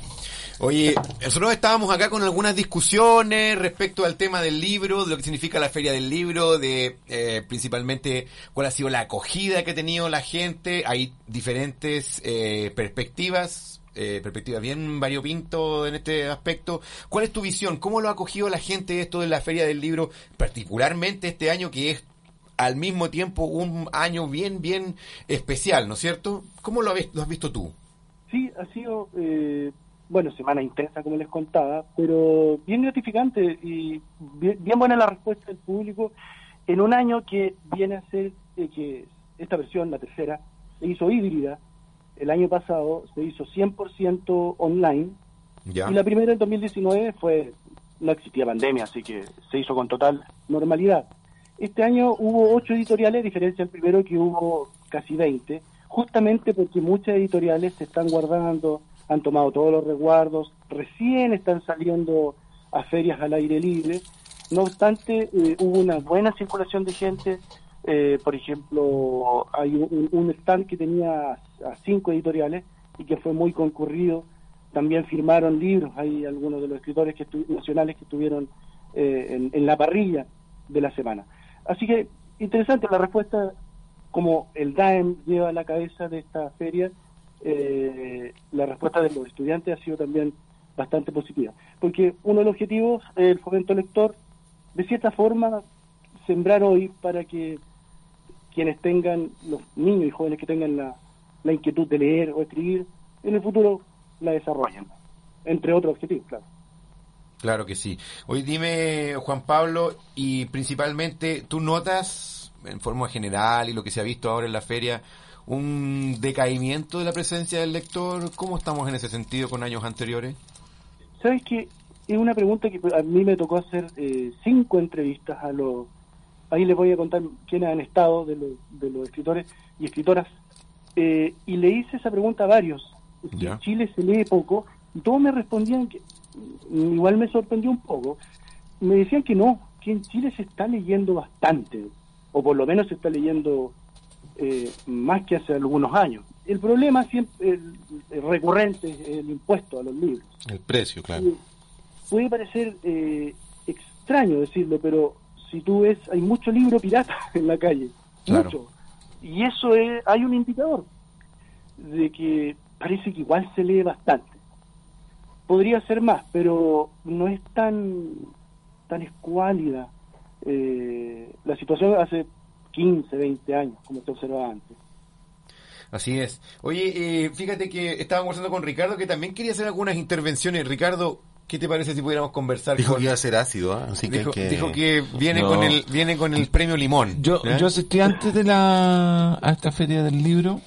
Oye, nosotros estábamos acá con algunas discusiones respecto al tema del libro, de lo que significa la feria del libro, de eh, principalmente cuál ha sido la acogida que ha tenido la gente. Hay diferentes eh, perspectivas eh, perspectiva bien variopinto en este aspecto. ¿Cuál es tu visión? ¿Cómo lo ha acogido la gente esto de la Feria del Libro, particularmente este año que es al mismo tiempo un año bien, bien especial, ¿no es cierto? ¿Cómo lo, has, visto tú? Sí, ha sido, eh, bueno, semana intensa, como les contaba, pero bien gratificante y bien, buena la respuesta del público en un año que viene a ser eh, que esta versión, la tercera, se hizo híbrida, el año pasado se hizo 100% online y la primera en 2019 fue no existía pandemia, así que se hizo con total normalidad. Este año hubo ocho editoriales, a diferencia del primero que hubo casi 20, justamente porque muchas editoriales se están guardando, han tomado todos los resguardos, recién están saliendo a ferias al aire libre. No obstante, eh, hubo una buena circulación de gente, eh, por ejemplo, hay un, stand que tenía a cinco editoriales y que fue muy concurrido. También firmaron libros, hay algunos de los escritores que nacionales que estuvieron eh, en, la parrilla de la semana. Así que interesante la respuesta, como el DAEM lleva a la cabeza de esta feria, eh, la respuesta de los estudiantes ha sido también bastante positiva. Porque uno de los objetivos el fomento lector, de cierta forma, sembrar hoy para que quienes tengan, los niños y jóvenes que tengan la, la inquietud de leer o escribir, en el futuro la desarrollen, entre otros objetivos, claro. Claro que sí. Hoy dime, Juan Pablo, y principalmente, ¿tú notas, en forma general y lo que se ha visto ahora en la feria, un decaimiento de la presencia del lector? ¿Cómo estamos en ese sentido con años anteriores? Sabes que es una pregunta que a mí me tocó hacer eh, cinco entrevistas a los ahí les voy a contar quiénes han estado de los, de los escritores y escritoras. Eh, y le hice esa pregunta a varios. En Chile se lee poco y todos me respondían que, igual me sorprendió un poco, me decían que no, que en Chile se está leyendo bastante, o por lo menos se está leyendo eh, más que hace algunos años. el problema siempre el, el recurrente es el impuesto a los libros. El precio, claro. Puede parecer eh, extraño decirlo, pero si tú ves, hay mucho libro pirata en la calle. Claro. Mucho. Y eso es, hay un indicador de que parece que igual se lee bastante. Podría ser más, pero no es tan, tan escuálida eh, la situación hace 15, 20 años, como se observaba antes. Así es. Oye, eh, fíjate que estaba conversando con Ricardo que también quería hacer algunas intervenciones. Ricardo, ¿qué te parece si pudiéramos conversar Dijo con que iba a ser ácido, ¿ah? así que, dijo, que... dijo que viene No. con el viene con el premio limón. Yo, yo asistí antes de la a esta feria del libro,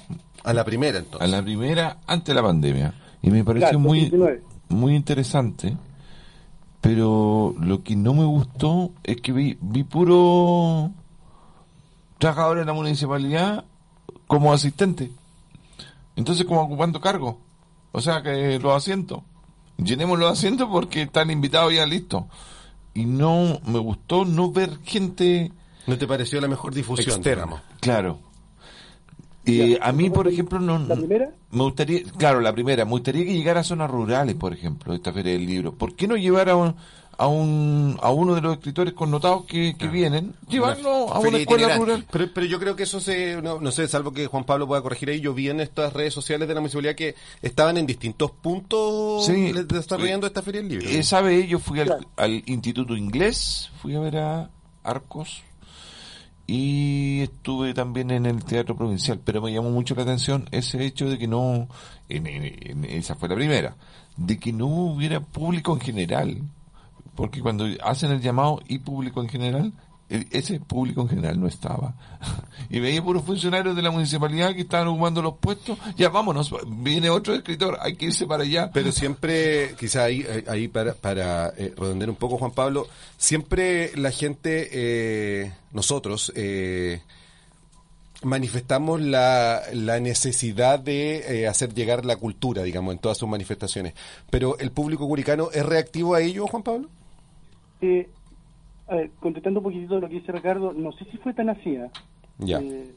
A la primera, entonces. a la primera, antes de la pandemia, y me pareció Claro, muy 2019. muy interesante, pero lo que no me gustó es que vi, vi puro trabajadores de la municipalidad como asistente. Entonces como ocupando cargo. O sea que los asientos. Llenemos los asientos porque están invitados ya listos. Y no me gustó no ver gente ¿No te pareció la mejor difusión, Externa. Claro. Eh, a mí, por ¿la ejemplo, no... primera? Me gustaría, claro, la primera, me gustaría que llegara a zonas rurales, por ejemplo, esta feria del libro. ¿Por qué no llevar a un, a, un, a uno de los escritores connotados que, que vienen, llevarlo a una escuela rural? Pero, pero yo creo que eso se, no, no sé, salvo que Juan Pablo pueda corregir ahí, yo vi en estas redes sociales de la municipalidad que estaban en distintos puntos Sí. desarrollando esta feria del libro. Esa vez yo fui al, Claro. al Instituto Inglés, fui a ver a Arcos y estuve también en el Teatro Provincial, pero me llamó mucho la atención ese hecho de que no, en, en- en- esa fue la primera, de que no hubiera público en general, porque cuando hacen el llamado y público en general, el- ese público en general no estaba. Y veía puros funcionarios de la municipalidad que estaban ocupando los puestos, ya vámonos, viene otro escritor, hay que irse para allá. Pero siempre, quizá ahí, eh, ahí para, para eh, redondear un poco, Juan Pablo, siempre la gente, eh, nosotros, eh, manifestamos la, la necesidad de eh, hacer llegar la cultura, digamos, en todas sus manifestaciones. Pero el público curicano es reactivo a ello, Juan Pablo? Eh, a ver, contestando un poquitito lo que dice Ricardo, no sé si fue tan así. ¿eh? Ya. Eh,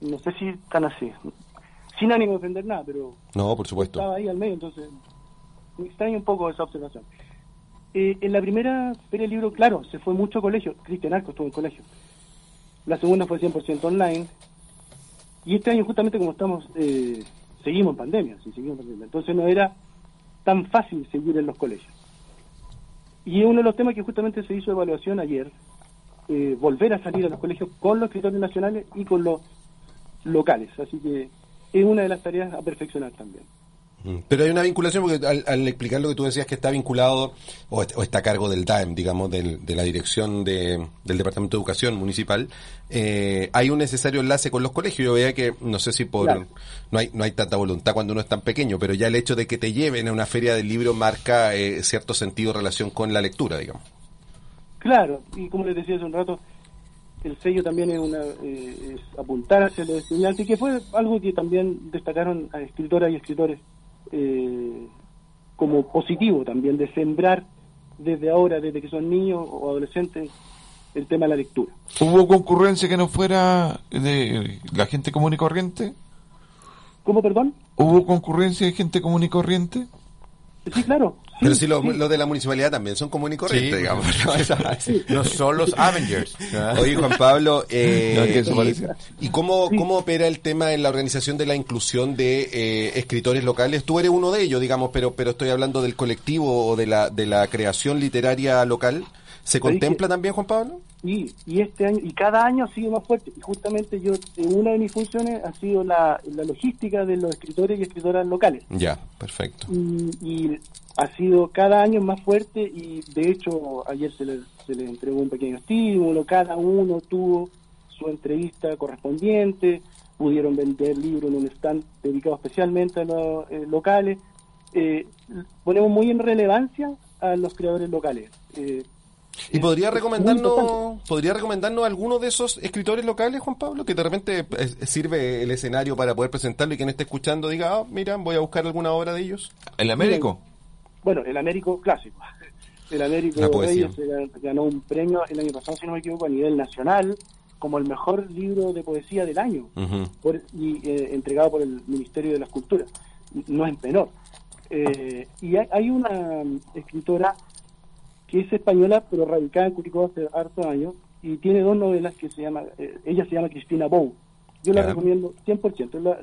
no sé si tan así. Sin ánimo de ofender nada, pero No, por supuesto. estaba ahí al medio, entonces me extraña un poco esa observación. Eh, en la primera feria del libro, claro, se fue mucho a colegio. Cristian Arco estuvo en colegio. La segunda fue 100% online. Y este año, justamente como estamos, eh, seguimos en pandemia, sí, seguimos en pandemia. Entonces no era tan fácil seguir en los colegios. Y uno de los temas que justamente se hizo evaluación ayer, eh, volver a salir a los colegios con los escritores nacionales y con los locales. Así que es una de las tareas a perfeccionar también. Mm. Pero hay una vinculación, porque al, al explicar lo que tú decías que está vinculado, o, est- o está a cargo del DAEM, digamos, del- de la dirección de- del Departamento de Educación Municipal, eh, hay un necesario enlace con los colegios. Yo veía que, no sé si por, Claro. no hay no hay tanta voluntad cuando uno es tan pequeño, pero ya el hecho de que te lleven a una feria del libro marca eh, cierto sentido en relación con la lectura, digamos. Claro, y como les decía hace un rato, el sello también es, una, eh, es apuntar hacia los estudiantes, y que fue algo que también destacaron a escritoras y escritores eh, como positivo también, de sembrar desde ahora, desde que son niños o adolescentes, el tema de la lectura. ¿Hubo concurrencia que no fuera de la gente común y corriente? ¿Cómo, perdón? ¿Hubo concurrencia de gente común y corriente? Sí, claro. Pero si los sí. los de la municipalidad también son común y corriente, Sí, digamos. No son los Avengers. Oye, Juan Pablo, eh, No, es que eso y- y, cómo, cómo opera el tema en la organización de la inclusión de eh, escritores locales? Tú eres uno de ellos, digamos, pero pero estoy hablando del colectivo o de la de la creación literaria local. ¿Se Pero contempla dije- también, Juan Pablo? Y, y este año, y cada año ha sido más fuerte. Y justamente yo, una de mis funciones ha sido la, la logística de los escritores y escritoras locales. Ya, perfecto. y, y ha sido cada año más fuerte y de hecho ayer se le, se le entregó un pequeño estímulo, cada uno tuvo su entrevista correspondiente, pudieron vender libros en un stand dedicado especialmente a los eh, locales. Eh, ponemos muy en relevancia a los creadores locales. Eh, ¿Y podría recomendarnos, podría recomendarnos alguno de esos escritores locales, Juan Pablo, que de repente eh, sirve el escenario para poder presentarlo y quien esté escuchando diga, ah, mira, voy a buscar alguna obra de ellos? ¿El Américo? Bueno, el Américo clásico. El Américo. Reyes ganó un premio el año pasado, si no me equivoco, a nivel nacional. como el mejor libro de poesía del año por- y eh, entregado por el Ministerio de las Culturas. No es menor. Eh, y hay, hay una mm, escritora que es española, pero radicada en Curicó hace hartos años, y tiene dos novelas que se llama, eh, ella se llama Cristina Bou. Yo la recomiendo 100%. La,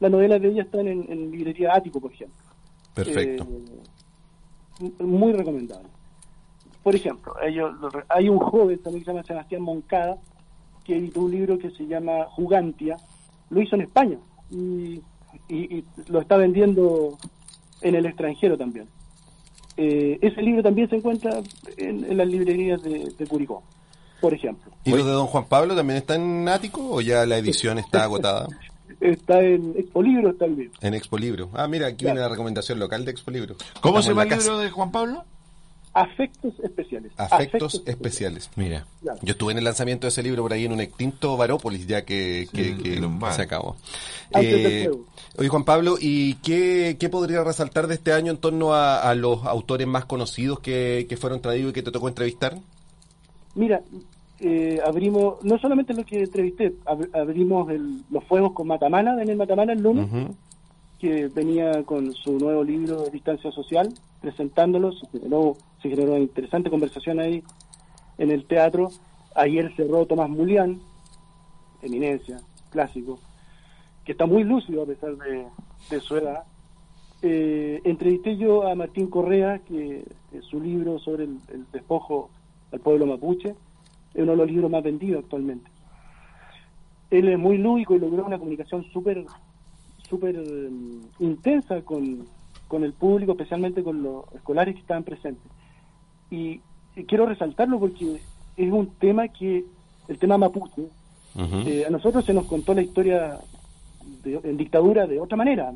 las novelas de ella están en, en librería Ático, por ejemplo. Perfecto. Eh, muy recomendable. Por ejemplo, ellos, hay un joven también que se llama Sebastián Moncada que editó un libro que se llama Jugantia. Lo hizo en España y, y- y lo está vendiendo en el extranjero también. Eh, ese libro también se encuentra en, en las librerías de, de Curicó, por ejemplo. ¿Y lo de Don Juan Pablo también está en ático o ya la edición está agotada? Está en Expo Libro, está el libro. En Expo Libro. Ah, mira, aquí viene la recomendación local de Expo Libro. ¿Cómo Estamos se llama la el libro de Juan Pablo? Afectos especiales. Afectos especiales. Mira. Claro. Yo estuve en el lanzamiento de ese libro por ahí en un extinto Barópolis, ya que, se acabó. Eh, oye, Juan Pablo, ¿y qué, qué podría resaltar de este año en torno a, a los autores más conocidos que, que fueron traídos y que te tocó entrevistar? Mira, eh, abrimos, no solamente lo que entrevisté, ab- abrimos el- los fuegos con Matamana, Daniel Matamana el lunes, que venía con su nuevo libro de Distancia Social, presentándolo, se generó, se generó una interesante conversación ahí en el teatro. Ayer cerró Tomás Mulián, eminencia, clásico, que está muy lúcido a pesar de, de su edad. Eh, entrevisté yo a Martín Correa, que eh, su libro sobre el, el despojo al pueblo mapuche es uno de los libros más vendidos actualmente. Él es muy lúdico y logró una comunicación súper súper eh, intensa con, con el público, especialmente con los escolares que estaban presentes. Y, quiero resaltarlo porque es un tema que, el tema mapuche, eh, a nosotros se nos contó la historia de- en dictadura de otra manera.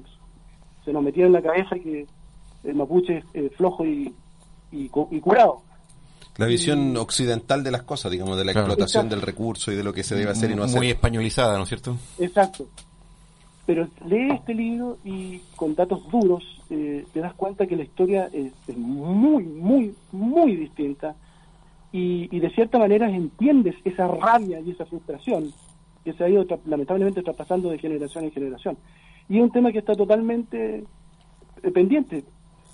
Se nos metía en la cabeza que el mapuche es eh, flojo y, y, y curado. La visión occidental de las cosas, digamos, de la Claro. explotación Exacto. del recurso y de lo que se debe hacer y no hacer. Muy españolizada, ¿no es cierto? Exacto. Pero lee este libro y con datos duros eh, te das cuenta que la historia es, es muy, muy, muy distinta y, y de cierta manera entiendes esa rabia y esa frustración que se ha ido tra- lamentablemente traspasando de generación en generación. Y es un tema que está totalmente eh, pendiente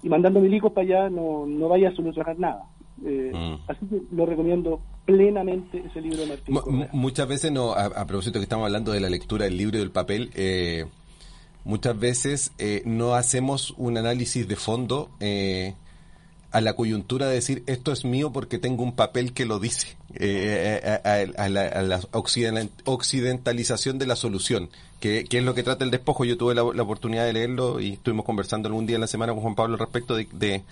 y mandando milicos para allá no, no vaya a solucionar nada. Eh, Mm. Así que lo recomiendo plenamente ese libro de Martín. Muchas veces, no, a, a propósito que estamos hablando de la lectura del libro y del papel, eh, muchas veces eh, no hacemos un análisis de fondo eh, a la coyuntura de decir esto es mío porque tengo un papel que lo dice, eh, a, a- a la, a la occiden- occidentalización de la solución, que, que es lo que trata el despojo. Yo tuve la, la oportunidad de leerlo y estuvimos conversando algún día en la semana con Juan Pablo al respecto de, de,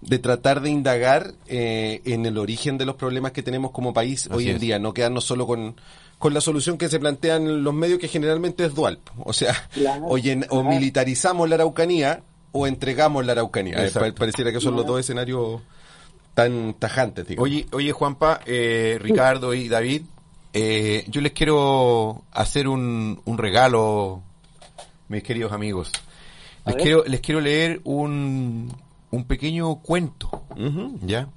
de tratar de indagar eh, en el origen de los problemas que tenemos como país hoy en es. día, no quedarnos solo con con la solución que se plantean los medios que generalmente es dual. O sea, Claro, o, llen- o claro. militarizamos la Araucanía o entregamos la Araucanía. Eh, pareciera que son los dos escenarios tan tajantes, digamos. Oye, oye Juanpa, eh, Ricardo y David, eh, yo les quiero hacer un, un regalo, mis queridos amigos. Les quiero, les quiero leer un, un pequeño cuento. ¿ya?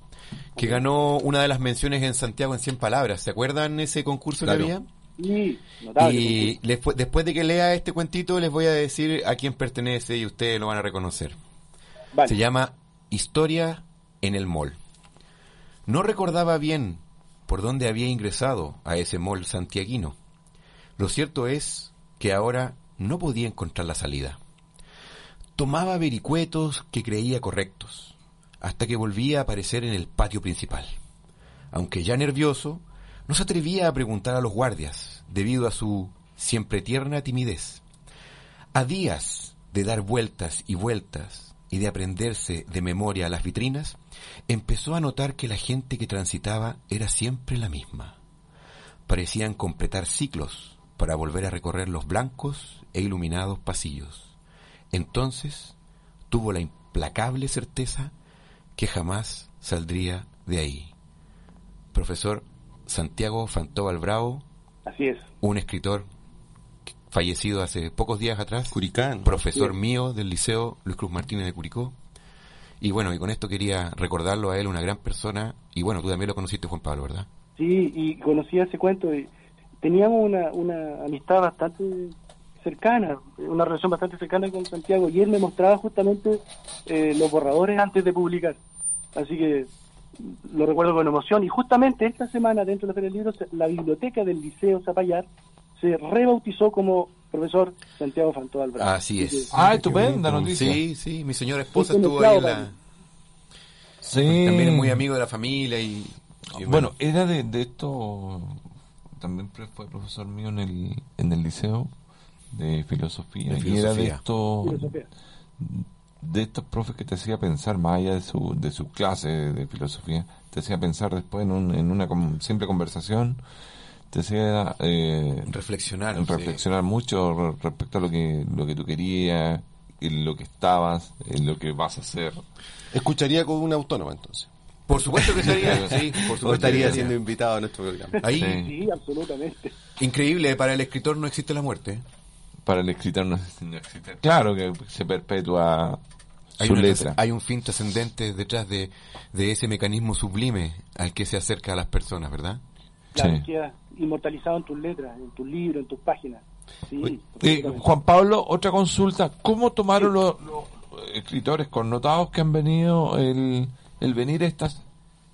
Que ganó una de las menciones en Santiago en 100 palabras. ¿Se acuerdan ese concurso Claro. que había? Sí. Y les- después de que lea este cuentito les voy a decir a quién pertenece y ustedes lo van a reconocer. Vale. Se llama Historia en el Mall. No recordaba bien por dónde había ingresado a ese mall santiaguino. Lo cierto es que ahora no podía encontrar la salida. Tomaba vericuetos que creía correctos, hasta que volvía a aparecer en el patio principal. Aunque ya nervioso, no se atrevía a preguntar a los guardias, debido a su siempre tierna timidez. A días de dar vueltas y vueltas y de aprenderse de memoria las vitrinas, empezó a notar que la gente que transitaba era siempre la misma. Parecían completar ciclos para volver a recorrer los blancos e iluminados pasillos. Entonces tuvo la implacable certeza que jamás saldría de ahí. Profesor Santiago Fantóbal Bravo, Así es. un escritor fallecido hace pocos días atrás, Curicán. profesor mío del Liceo Luis Cruz Martínez de Curicó. Y bueno, y con esto quería recordarlo a él, una gran persona. Y bueno, tú también lo conociste, Juan Pablo, ¿verdad? Sí, y conocí ese cuento y, teníamos una, una amistad bastante cercana, una relación bastante cercana con Santiago, y él me mostraba justamente eh, los borradores antes de publicar. Así que lo recuerdo con emoción. Y justamente esta semana, dentro de la Feria del Libro, la biblioteca del Liceo Zapallar se rebautizó como profesor Santiago Fantó Alvarado. Así es. Ah, estupenda noticia. Sí, sí, mi señora esposa estuvo ahí en la... Sí. También es muy amigo de la familia y... y bueno, era de, de esto, también fue profesor mío en el, en el liceo de filosofía, De y era de filosofía. estos Filosofía. de estos profes que te hacía pensar más allá de su de su clase de filosofía te hacía pensar después en, un, en una com- simple conversación te hacía eh, reflexionar. sí. reflexionar mucho re- respecto a lo que lo que tú querías en lo que estabas en lo que vas a hacer Escucharía con una autónoma entonces. Por supuesto que sería, sí, por O supuesto estaría que siendo invitado a nuestro programa. Ahí, Sí. Sí, absolutamente. increíble, para el escritor no existe la muerte. para el escritor no, no existe claro que se perpetúa Hay, su una hay un fin trascendente detrás de, de ese mecanismo sublime al que se acerca a las personas, ¿verdad? Claro, Sí. Inmortalizado en tus letras, en tus libros, en tus páginas. Sí, Eh. Juan Pablo, otra consulta. ¿Cómo tomaron los, los escritores connotados que han venido el, el venir a, estas,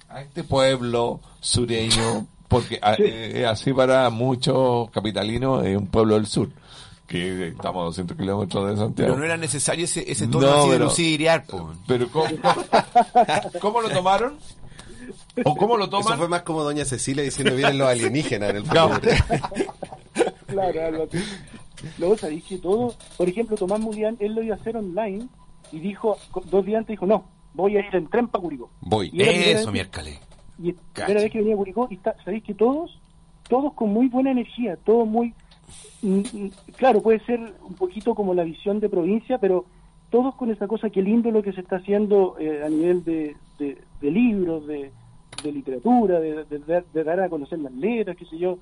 a este pueblo sureño? Porque a- eh, así para muchos capitalinos es un pueblo del sur, que estamos a 200 kilómetros de Santiago. Pero no era necesario ese, ese tono No, así de lucir y. Pero ¿cómo, cómo lo tomaron? ¿O cómo lo Eso toman? fue más como doña Cecilia diciendo vienen los alienígenas en el futuro. Claro, algo así. Luego sabéis que todo, por ejemplo, Tomás Mulián, él lo iba a hacer online y dijo, dos días antes dijo, no, voy a ir en tren para Curicó. Voy. Y Eso, miércoles. Y la primera vez que venía a Curicó, y está, sabéis que todos, todos con muy buena energía, todos muy, mm, mm, claro, puede ser un poquito como la visión de provincia, pero todos con esa cosa, que lindo lo que se está haciendo eh, a nivel de, de, de libros, de, de literatura, de, de dar- de dar a conocer las letras, qué sé yo.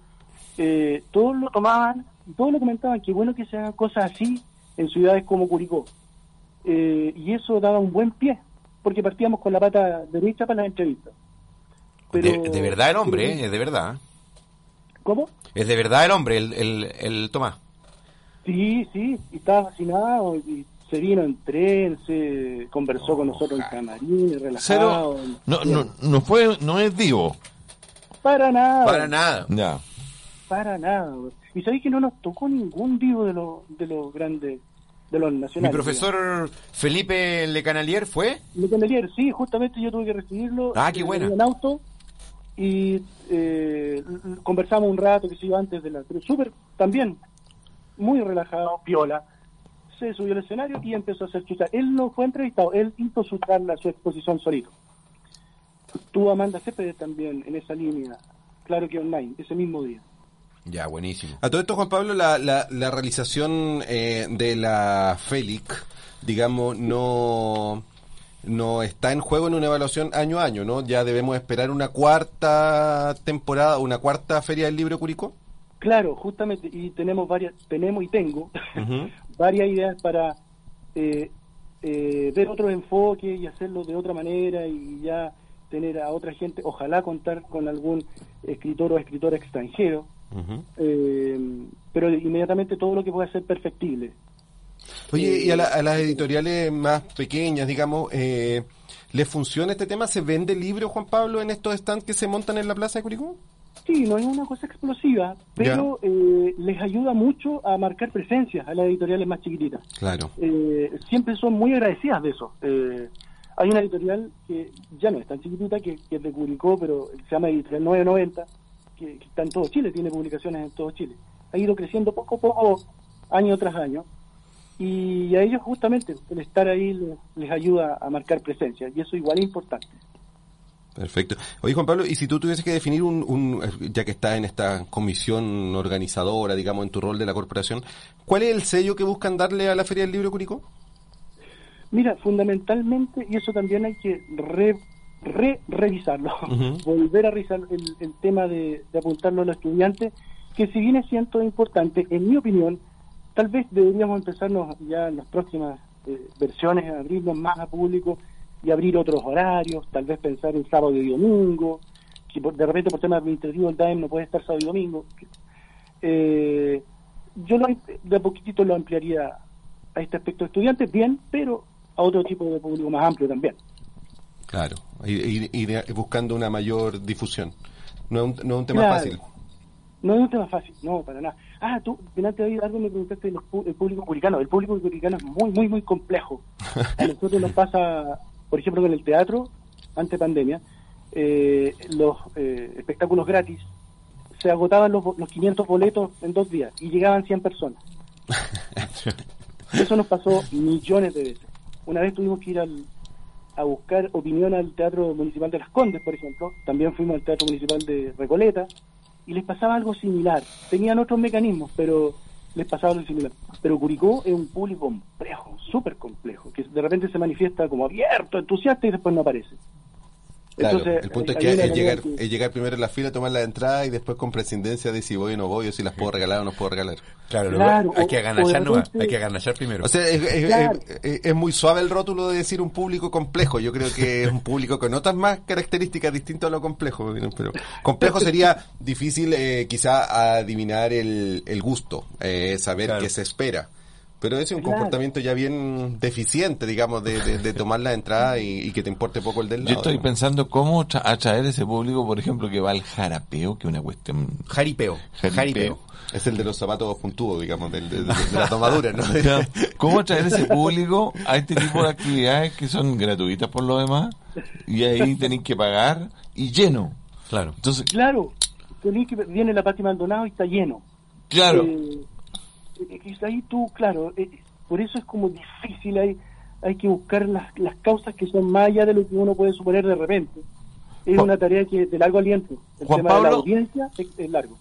Eh, todos lo tomaban, todos lo comentaban, que bueno que se hagan cosas así en ciudades como Curicó. Eh, y eso daba un buen pie, porque partíamos con la pata derecha para las entrevistas. Pero- de, de verdad el hombre, pero- ¿eh? es de verdad. ¿Cómo? Es de verdad el hombre, el, el, el Tomás. Sí, sí, y estaba fascinado y se vino en tren, se conversó con nosotros en camarines, relajado. Cero. No, no, no fue, no es divo. Para nada. Para nada. Ya. Para nada. Y sabéis que no nos tocó ningún divo de los de los grandes, de los Mi nacionales. profesor Felipe Le Canalier fue. Le Candelier, sí, justamente yo tuve que recibirlo. Ah, qué eh, buena. En auto y eh, conversamos un rato, que se iba antes de la... Pero súper, también, muy relajado, viola. Se subió al escenario y empezó a hacer chucha. Él no fue entrevistado, él hizo su charla, su exposición solito. Tuvo Amanda Cepeda también en esa línea, claro que online, ese mismo día. Ya, buenísimo. A todo esto, Juan Pablo, la, la, la realización eh, de la FELIC, digamos, no, no está en juego en una evaluación año a año, ¿no? Ya debemos esperar una cuarta temporada, una cuarta Feria del Libro Curicó. Claro, justamente, y tenemos varias, tenemos y tengo varias ideas para eh, eh, ver otros enfoques y hacerlo de otra manera y ya tener a otra gente, ojalá contar con algún escritor o escritora extranjero, eh, pero inmediatamente todo lo que pueda ser perfectible. Oye, y a, la- a las editoriales más pequeñas, digamos, eh, ¿les funciona este tema? ¿Se vende libro, Juan Pablo, en estos stands que se montan en la Plaza de Curicó? Sí, no es una cosa explosiva, pero eh, les ayuda mucho a marcar presencia a las editoriales más chiquititas. Claro. eh, siempre son muy agradecidas de eso. Eh, hay una editorial que ya no es tan chiquitita, que, que es de Curicó, pero se llama Editorial 990, que, que está en todo Chile, tiene publicaciones en todo Chile. Ha ido creciendo poco a poco, año tras año, y a ellos justamente el estar ahí les, les ayuda a marcar presencia, y eso igual es importante. Perfecto. Oye, Juan Pablo, y si tú tuvieses que definir un, un- ya que estás en esta comisión organizadora, digamos, en tu rol de la corporación, ¿cuál es el sello que buscan darle a la Feria del Libro Curicó? Mira, fundamentalmente, y eso también hay que re, re- revisarlo, volver a revisar el, el tema de, de apuntarlo a los estudiantes, que si bien es cierto importante, en mi opinión, tal vez deberíamos empezarnos ya en las próximas eh, versiones a abrirnos más a público y abrir otros horarios, tal vez pensar en sábado y domingo, que por- de repente por temas administrativos el DAEM no puede estar sábado y domingo. Eh, yo lo, de poquitito lo ampliaría a este aspecto de estudiantes, bien, pero a otro tipo de público más amplio también. Claro, ir, ir, buscando una mayor difusión. No es un, no es un tema Claro. fácil. No es un tema fácil, no, para nada. Ah, tú, delante de algo me preguntaste del público curicano. El público curicano es muy, muy, muy complejo. A nosotros nos pasa, por ejemplo, con el teatro, ante pandemia, eh, los eh, espectáculos gratis, se agotaban los, los 500 boletos en dos días y llegaban 100 personas. Eso nos pasó millones de veces. Una vez tuvimos que ir al- a buscar opinión al Teatro Municipal de Las Condes, por ejemplo. También fuimos al Teatro Municipal de Recoleta y les pasaba algo similar. Tenían otros mecanismos, pero les pasaba algo similar. Pero Curicó es un público complejo, súper complejo, que de repente se manifiesta como abierto, entusiasta y después no aparece. Claro, Entonces, el punto es que es llegar, que- es llegar primero en la fila, tomar la entrada y después con prescindencia de si voy o no voy, o si las puedo regalar o no puedo regalar. Claro, Claro, luego hay que aganachar o de nomás, repente- hay que aganachar primero. O sea, es, es- Claro. es- es- es muy suave el rótulo de decir un público complejo. Yo creo que es un público con otras más características distintas a lo complejo. Pero complejo sería difícil eh, quizá adivinar el, el gusto, eh, saber Claro. qué se espera. Pero ese es un Claro. comportamiento ya bien deficiente, digamos, de, de- de tomar la entrada y, y que te importe poco el del lado. Yo estoy ¿no? pensando cómo tra- atraer ese público, por ejemplo, que va al jarapeo, que es una cuestión... jaripeo, Jaripeo. jaripeo. Es el de los zapatos puntudos, digamos, del- de, de- de la tomadura, ¿no? Claro. ¿Cómo atraer ese público a este tipo de actividades que son gratuitas por lo demás? Y ahí tenéis que pagar y lleno. Claro. Entonces, Claro, tenés que viene la Pati Maldonado y está lleno. claro, Eh, ahí tú, claro, eh, por eso es como difícil, hay, hay que buscar las, las causas que son más allá de lo que uno puede suponer de repente. Es Juan- una tarea que de largo aliento. El Juan tema de la audiencia es, es largo.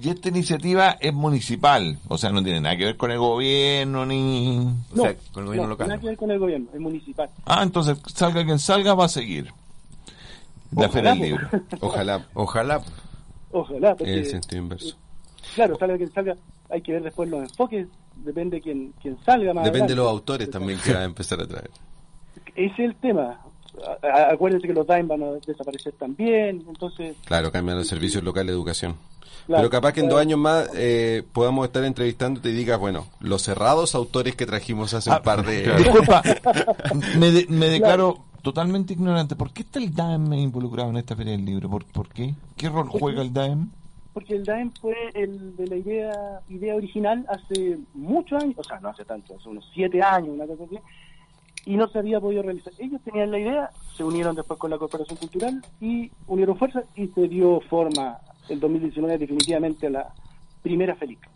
y esta iniciativa es municipal, o sea, no tiene nada que ver con el gobierno ni... O sea, con el gobierno no, local. Nada que ver con el gobierno, es municipal. Ah, entonces salga quien salga va a seguir. La Ojalá, po. Libro. Ojalá, Ojalá. Ojalá, porque, en el sentido inverso. claro, salga quien salga, hay que ver después los enfoques, depende de quién, quién salga más Depende de los autores también que va a empezar a traer. Ese es el tema. A- Acuérdense que los DAIM van a desaparecer también, entonces... Claro, cambian los servicios locales de educación. Claro, Pero capaz que en claro. dos años más eh, podamos estar entrevistándote y digas, bueno, los cerrados autores que trajimos hace un par de... claro. Disculpa, me, de- me declaro totalmente ignorante. ¿Por qué está el DAEM involucrado en esta Feria del Libro? ¿Por, por qué? ¿Qué rol juega el DAEM? Porque el DAEM fue el de la idea idea original hace muchos años, o sea, no hace tanto, hace unos siete años, una cosa así, y no se había podido realizar. Ellos tenían la idea, se unieron después con la Corporación Cultural y unieron fuerzas y se dio forma el 2019 definitivamente a la primera FELIC.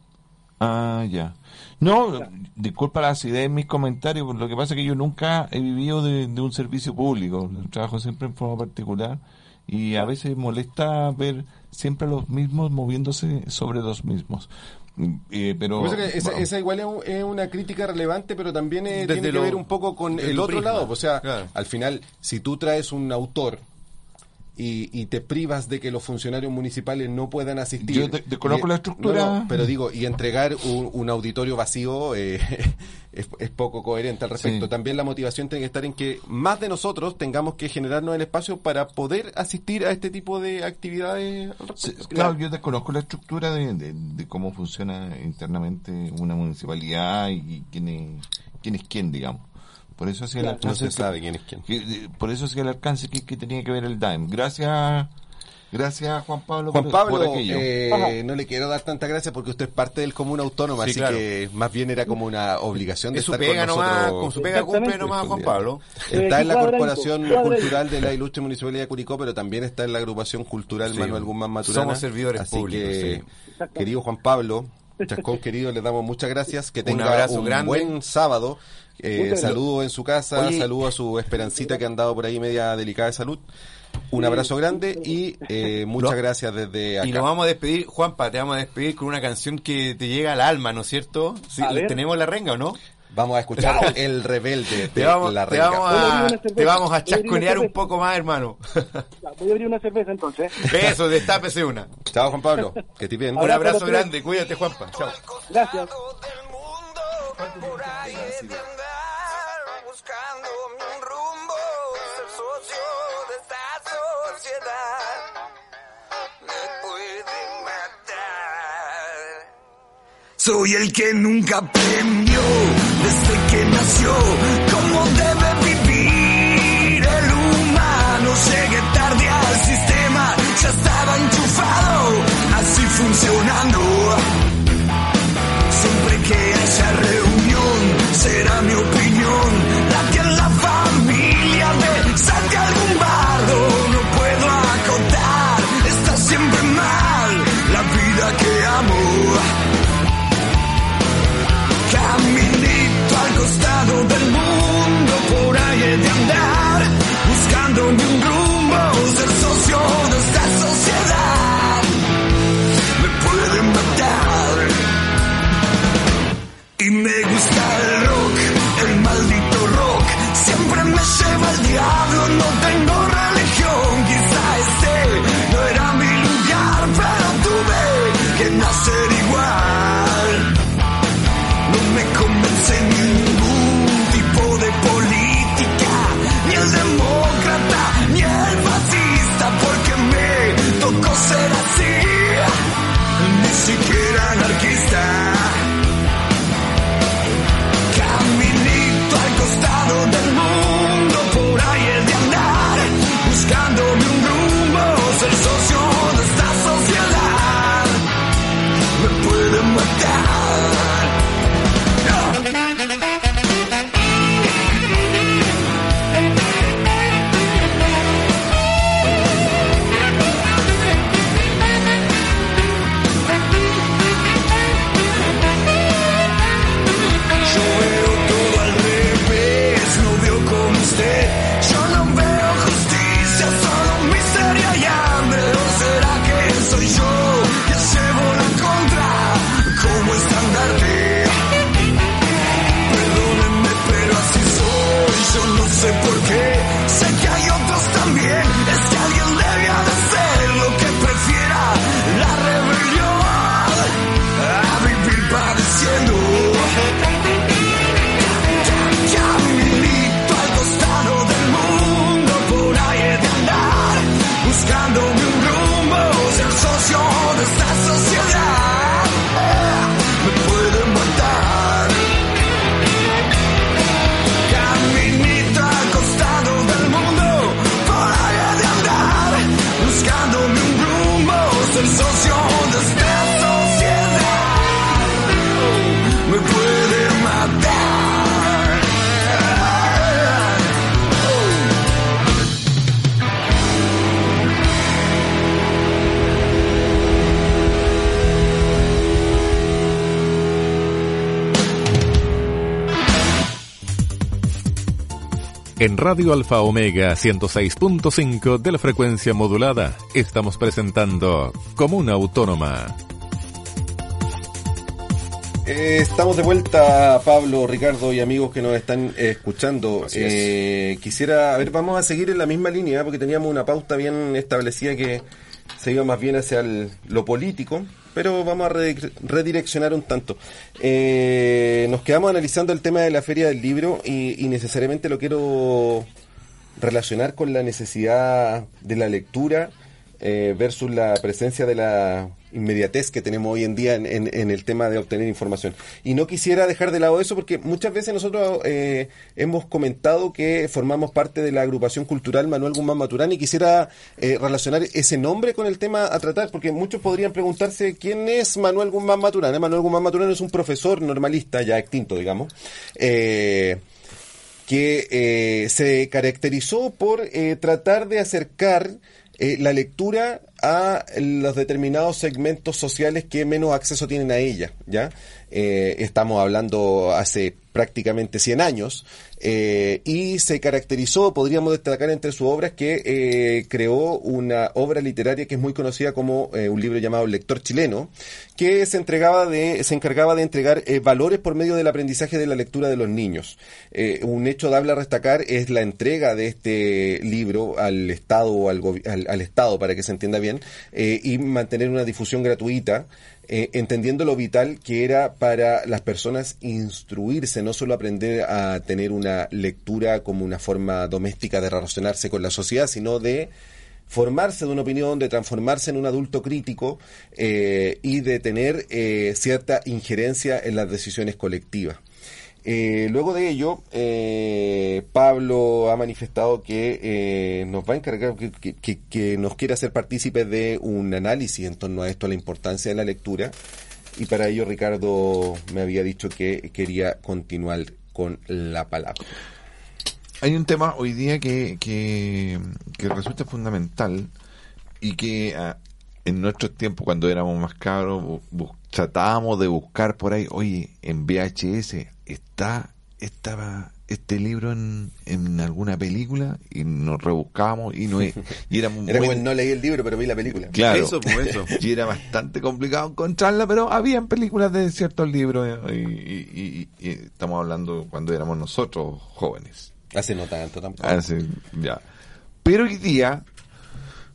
Ah, ya. No, disculpa la acidez en mis comentarios, lo que pasa es que yo nunca he vivido de, de un servicio público, trabajo siempre en forma particular y a veces molesta ver siempre a los mismos moviéndose sobre los mismos. Eh, pero que esa, bueno, esa igual es, un- es una crítica relevante, pero también eh, Desde tiene que lo- ver un poco con el otro prisma. lado. O sea, Claro. al final, si tú traes un autor y, y te privas de que los funcionarios municipales no puedan asistir... Yo te- y- la estructura. no, no, pero digo, y entregar un, un auditorio vacío eh, es, es poco coherente al respecto. Sí. También la motivación tiene que estar en que más de nosotros tengamos que generarnos el espacio para poder asistir a este tipo de actividades. Sí, claro, yo desconozco la estructura de, de- de cómo funciona internamente una municipalidad y quién es quién, es quién digamos. Por eso hacía el Claro, No alcance. se sabe quién es quién. que- por eso hacía el alcance que, que tenía que ver el DAEM. Gracias, gracias Juan Pablo Juan por, Pablo, por eh, no le quiero dar tanta gracia porque usted es parte del común autónomo, Sí, así claro. que más bien era como una obligación de Es su estar pega con nomás, con su pega cumple nomás Juan Pablo. Está Eh, en la Corporación. Cultural de la Ilustre Municipalidad de Curicó, pero también está en la Agrupación Cultural Sí, Manuel Guzmán Maturana. somos servidores Así públicos, que, sí. querido Juan Pablo, Chascón querido, le damos muchas gracias. Que Un tenga un, abrazo grande. buen sábado. Eh, saludo en su casa, Oye. saludo a su Esperancita que han dado por ahí media delicada de salud. Un abrazo grande y eh, muchas gracias desde acá. Y nos vamos a despedir, Juanpa, te vamos a despedir con una canción que te llega al alma, ¿no es cierto? Sí. ¿Tenemos la renga o no? Vamos a escuchar El Rebelde de Te vamos, la te a te vamos a chasconear un poco más, hermano. Voy a abrir una cerveza entonces. Eso, destápese una. Chao Juan Pablo, que estés bien. Un Abrazo grande, cuídate, Juanpa. Chao. Gracias. Por ahí he de andar buscando un rumbo ser socio de esta sociedad me puede matar Soy el que nunca aprendió desde que nació cómo debe vivir el humano. Llegué tarde al sistema, ya estaba enchufado, así funcionando. En Radio Alfa Omega 106.5 de la frecuencia modulada estamos presentando Comuna Autónoma. Eh, estamos de vuelta, Pablo, Ricardo y amigos que nos están eh, escuchando. Es. Eh, quisiera, a ver, vamos a seguir en la misma línea porque teníamos una pauta bien establecida que se iba más bien hacia el- lo político, pero vamos a re- redireccionar un tanto. Eh, nos quedamos analizando el tema de la Feria del Libro y, y necesariamente lo quiero relacionar con la necesidad de la lectura eh, versus la presencia de la inmediatez que tenemos hoy en día en, en- el tema de obtener información. Y no quisiera dejar de lado eso porque muchas veces nosotros eh, hemos comentado que formamos parte de la agrupación cultural Manuel Guzmán Maturana y quisiera eh, relacionar ese nombre con el tema a tratar porque muchos podrían preguntarse quién es Manuel Guzmán Maturana. Manuel Guzmán Maturana es un profesor normalista ya extinto, digamos. Eh, que eh, se caracterizó por eh, tratar de acercar eh, la lectura a los determinados segmentos sociales que menos acceso tienen a ella, ¿ya? Eh, estamos hablando hace prácticamente 100 años, eh, y se caracterizó, podríamos destacar entre sus obras, que eh, creó una obra literaria que es muy conocida como eh, un libro llamado Lector Chileno, que se entregaba de, se encargaba de entregar eh, valores por medio del aprendizaje de la lectura de los niños. Eh, un hecho dable a destacar es la entrega de este libro al Estado al, al, al Estado, para que se entienda bien, y mantener una difusión gratuita eh, entendiendo lo vital que era para las personas instruirse, no solo aprender a tener una lectura como una forma doméstica de relacionarse con la sociedad, sino de formarse de una opinión, de transformarse en un adulto crítico eh, y de tener eh, cierta injerencia en las decisiones colectivas. Eh, luego de ello, eh, Pablo ha manifestado que eh, nos va a encargar, que, que- que nos quiere hacer partícipes de un análisis en torno a esto, a la importancia de la lectura. Y para ello Ricardo me había dicho que quería continuar con la palabra. Hay un tema hoy día que, que, resulta fundamental y que ah, en nuestros tiempos, cuando éramos más bu- tratábamos de buscar por ahí, oye, en VHS está estaba este libro en, en alguna película y nos rebuscábamos y no y Era muy- como el no leí el libro, pero vi la película. Claro. Eso, pues, eso. Y era bastante complicado encontrarla, pero habían películas de ciertos libros eh, y, y- y- y estamos hablando cuando éramos nosotros jóvenes. Hace no tanto tampoco. Hace- ya. Pero hoy día,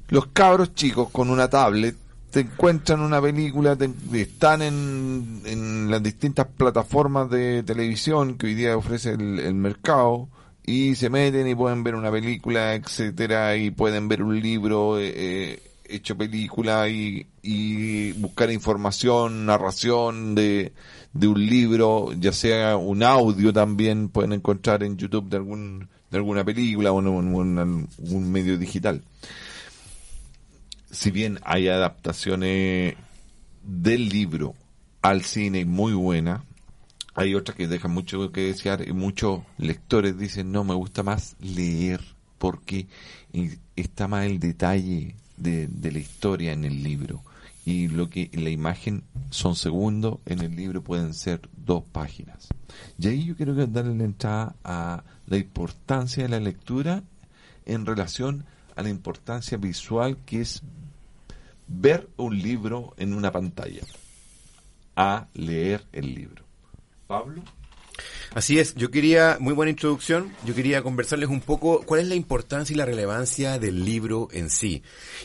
los cabros chicos con una tablet te encuentran una película, te- están en, en las distintas plataformas de televisión que hoy día ofrece el, el mercado y se meten y pueden ver una película, etcétera, y pueden ver un libro eh, eh, hecho película y, buscar información, narración de, de un libro, ya sea un audio también pueden encontrar en YouTube de algún de alguna película o en un, un- un medio digital. Si bien hay adaptaciones del libro al cine muy buena, hay otras que dejan mucho que desear y muchos lectores dicen no me gusta más leer porque está más el detalle de, la historia en el libro. Y lo que la imagen son segundos en el libro pueden ser dos páginas y ahí yo quiero darle la entrada a la importancia de la lectura en relación a la importancia visual que es ver un libro en una pantalla a leer el libro Pablo Así es, yo quería, muy buena introducción, yo quería conversarles un poco cuál es la importancia y la relevancia del libro en sí.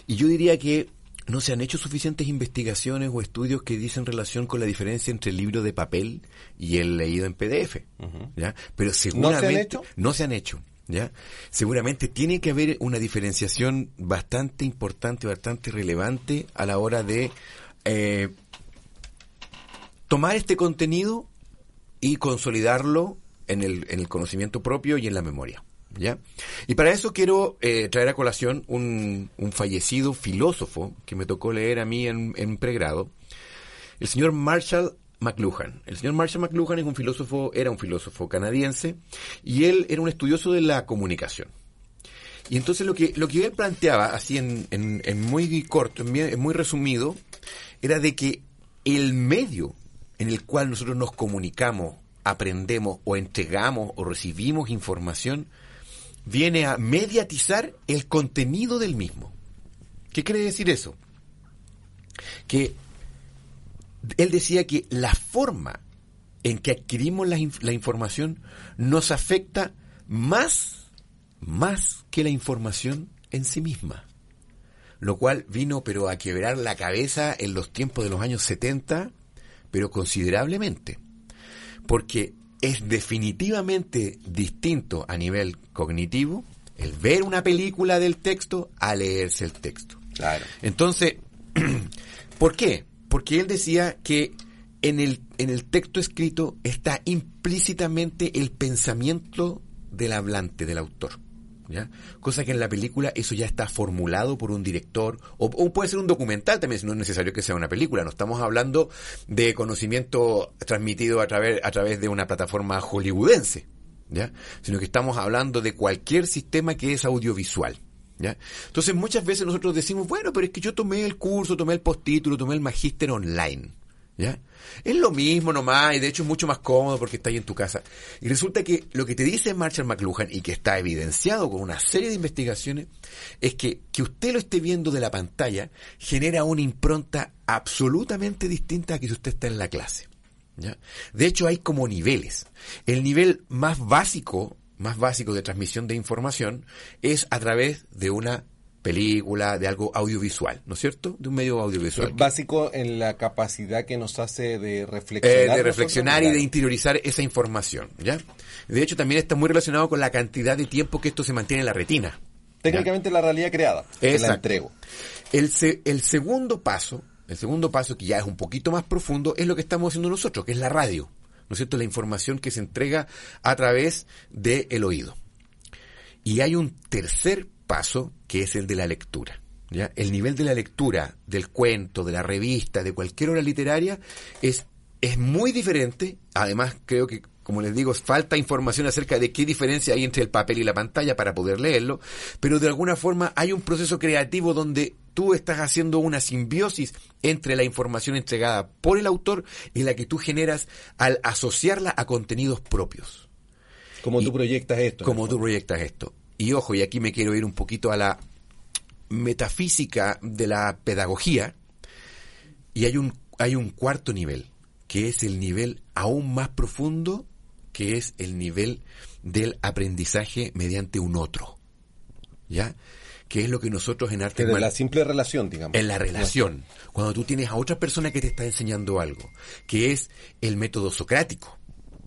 Y yo diría que no se han hecho suficientes investigaciones o estudios que dicen relación con la diferencia entre el libro de papel y el leído en PDF. ¿ya? Pero seguramente hecho? no se han hecho. ¿Ya? Seguramente tiene que haber una diferenciación bastante importante, bastante relevante a la hora de eh, tomar este contenido y consolidarlo en el, en el conocimiento propio y en la memoria. ¿Ya? Y para eso quiero eh, traer a colación un, un fallecido filósofo que me tocó leer a mí en, en pregrado, el señor Marshall McLuhan. El señor Marshall McLuhan es un filósofo, era un filósofo canadiense, y él era un estudioso de la comunicación. Y entonces lo que, lo que él planteaba, así en, muy corto, en muy resumido, era de que el medio en el cual nosotros nos comunicamos, aprendemos o entregamos o recibimos información, viene a mediatizar el contenido del mismo. ¿Qué quiere decir eso? Que él decía que la forma en que adquirimos la, inf- la información nos afecta más, más que la información en sí misma. Lo cual vino pero a quebrar la cabeza en los tiempos de los años 70, pero considerablemente. Porque es definitivamente distinto a nivel cognitivo el ver una película del texto a leerse el texto. Claro. Entonces, ¿por qué? Porque él decía que en el, en el texto escrito está implícitamente el pensamiento del hablante, del autor. ¿Ya? Cosa que en la película eso ya está formulado por un director, o, puede ser un documental también, si no es necesario que sea una película. No estamos hablando de conocimiento transmitido a través, a través de una plataforma hollywoodense, ¿ya? Sino que estamos hablando de cualquier sistema que es audiovisual. ¿Ya? Entonces muchas veces nosotros decimos, bueno, pero es que yo tomé el curso, tomé el postítulo, tomé el magíster online. ¿Ya? Es lo mismo nomás, y de hecho es mucho más cómodo porque está ahí en tu casa. Y resulta que lo que te dice Marshall McLuhan, y que está evidenciado con una serie de investigaciones, es que que usted lo esté viendo de la pantalla genera una impronta absolutamente distinta a que si usted está en la clase. ¿ya? De hecho, hay como niveles. El nivel más básico, más básico de transmisión de información es a través de una película, de algo audiovisual, ¿no es cierto? De un medio audiovisual. Es básico en la capacidad que nos hace de Eh, reflexionar. de reflexionar y de interiorizar esa información, ¿ya? De hecho, también está muy relacionado con la cantidad de tiempo que esto se mantiene en la retina, Técnicamente la realidad creada. Te la Exacto. entrego. El, se- el segundo paso, el segundo paso que ya es un poquito más profundo, es lo que estamos haciendo nosotros, que es la radio. ¿No es cierto? La información que se entrega a través del oído. Y hay un tercer paso que es el de la lectura. ¿ya? El nivel de la lectura del cuento, de la revista, de cualquier obra literaria es, es muy diferente. Además, creo que, como les digo, falta información acerca de qué diferencia hay entre el papel y la pantalla para poder leerlo. Pero de alguna forma hay un proceso creativo donde tú estás haciendo una simbiosis entre la información entregada por el autor y la que tú generas al asociarla a contenidos propios Como tú proyectas esto. como tú proyectas esto. Y ojo, y aquí me quiero ir un poquito a la metafísica de la pedagogía. Y hay un, hay un cuarto nivel, que es el nivel aún más profundo, que es el nivel del aprendizaje mediante un otro. ¿Ya? Que es lo que nosotros en arte de la simple relación, digamos. en la relación, cuando tú tienes a otra persona que te está enseñando algo, que es el método socrático,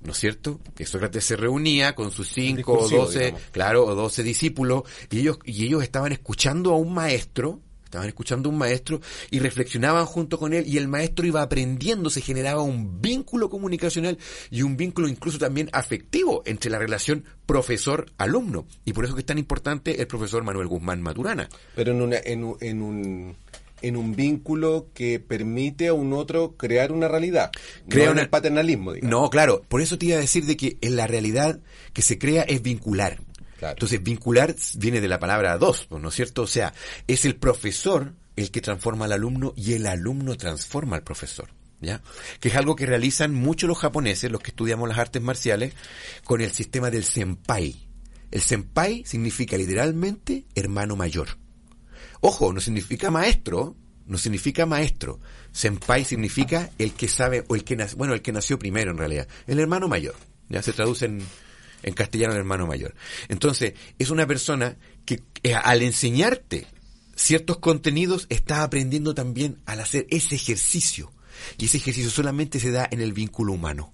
¿no es cierto? Que Sócrates se reunía con sus cinco o doce, claro, o doce discípulos, y ellos, y ellos estaban escuchando a un maestro, estaban escuchando a un maestro y reflexionaban junto con él y el maestro iba aprendiendo, se generaba un vínculo comunicacional y un vínculo incluso también afectivo entre la relación profesor-alumno. Y por eso que es tan importante el profesor Manuel Guzmán Maturana. Pero en, una, en, un- en un en un vínculo que permite a un otro crear una realidad. Crea no en una- el paternalismo, digamos. No, claro, por eso te iba a decir de que en la realidad que se crea es vincular. Entonces, vincular viene de la palabra dos, ¿no es cierto? O sea, es el profesor el que transforma al alumno y el alumno transforma al profesor. ¿Ya? Que es algo que realizan muchos los japoneses, los que estudiamos las artes marciales, con el sistema del senpai. El senpai significa literalmente hermano mayor. Ojo, no significa maestro, no significa maestro. Senpai significa el que sabe, o el que nació, bueno, el que nació primero en realidad. El hermano mayor. Ya se traduce en, en castellano el hermano mayor. Entonces, es una persona que eh, al enseñarte ciertos contenidos está aprendiendo también al hacer ese ejercicio. Y ese ejercicio solamente se da en el vínculo humano.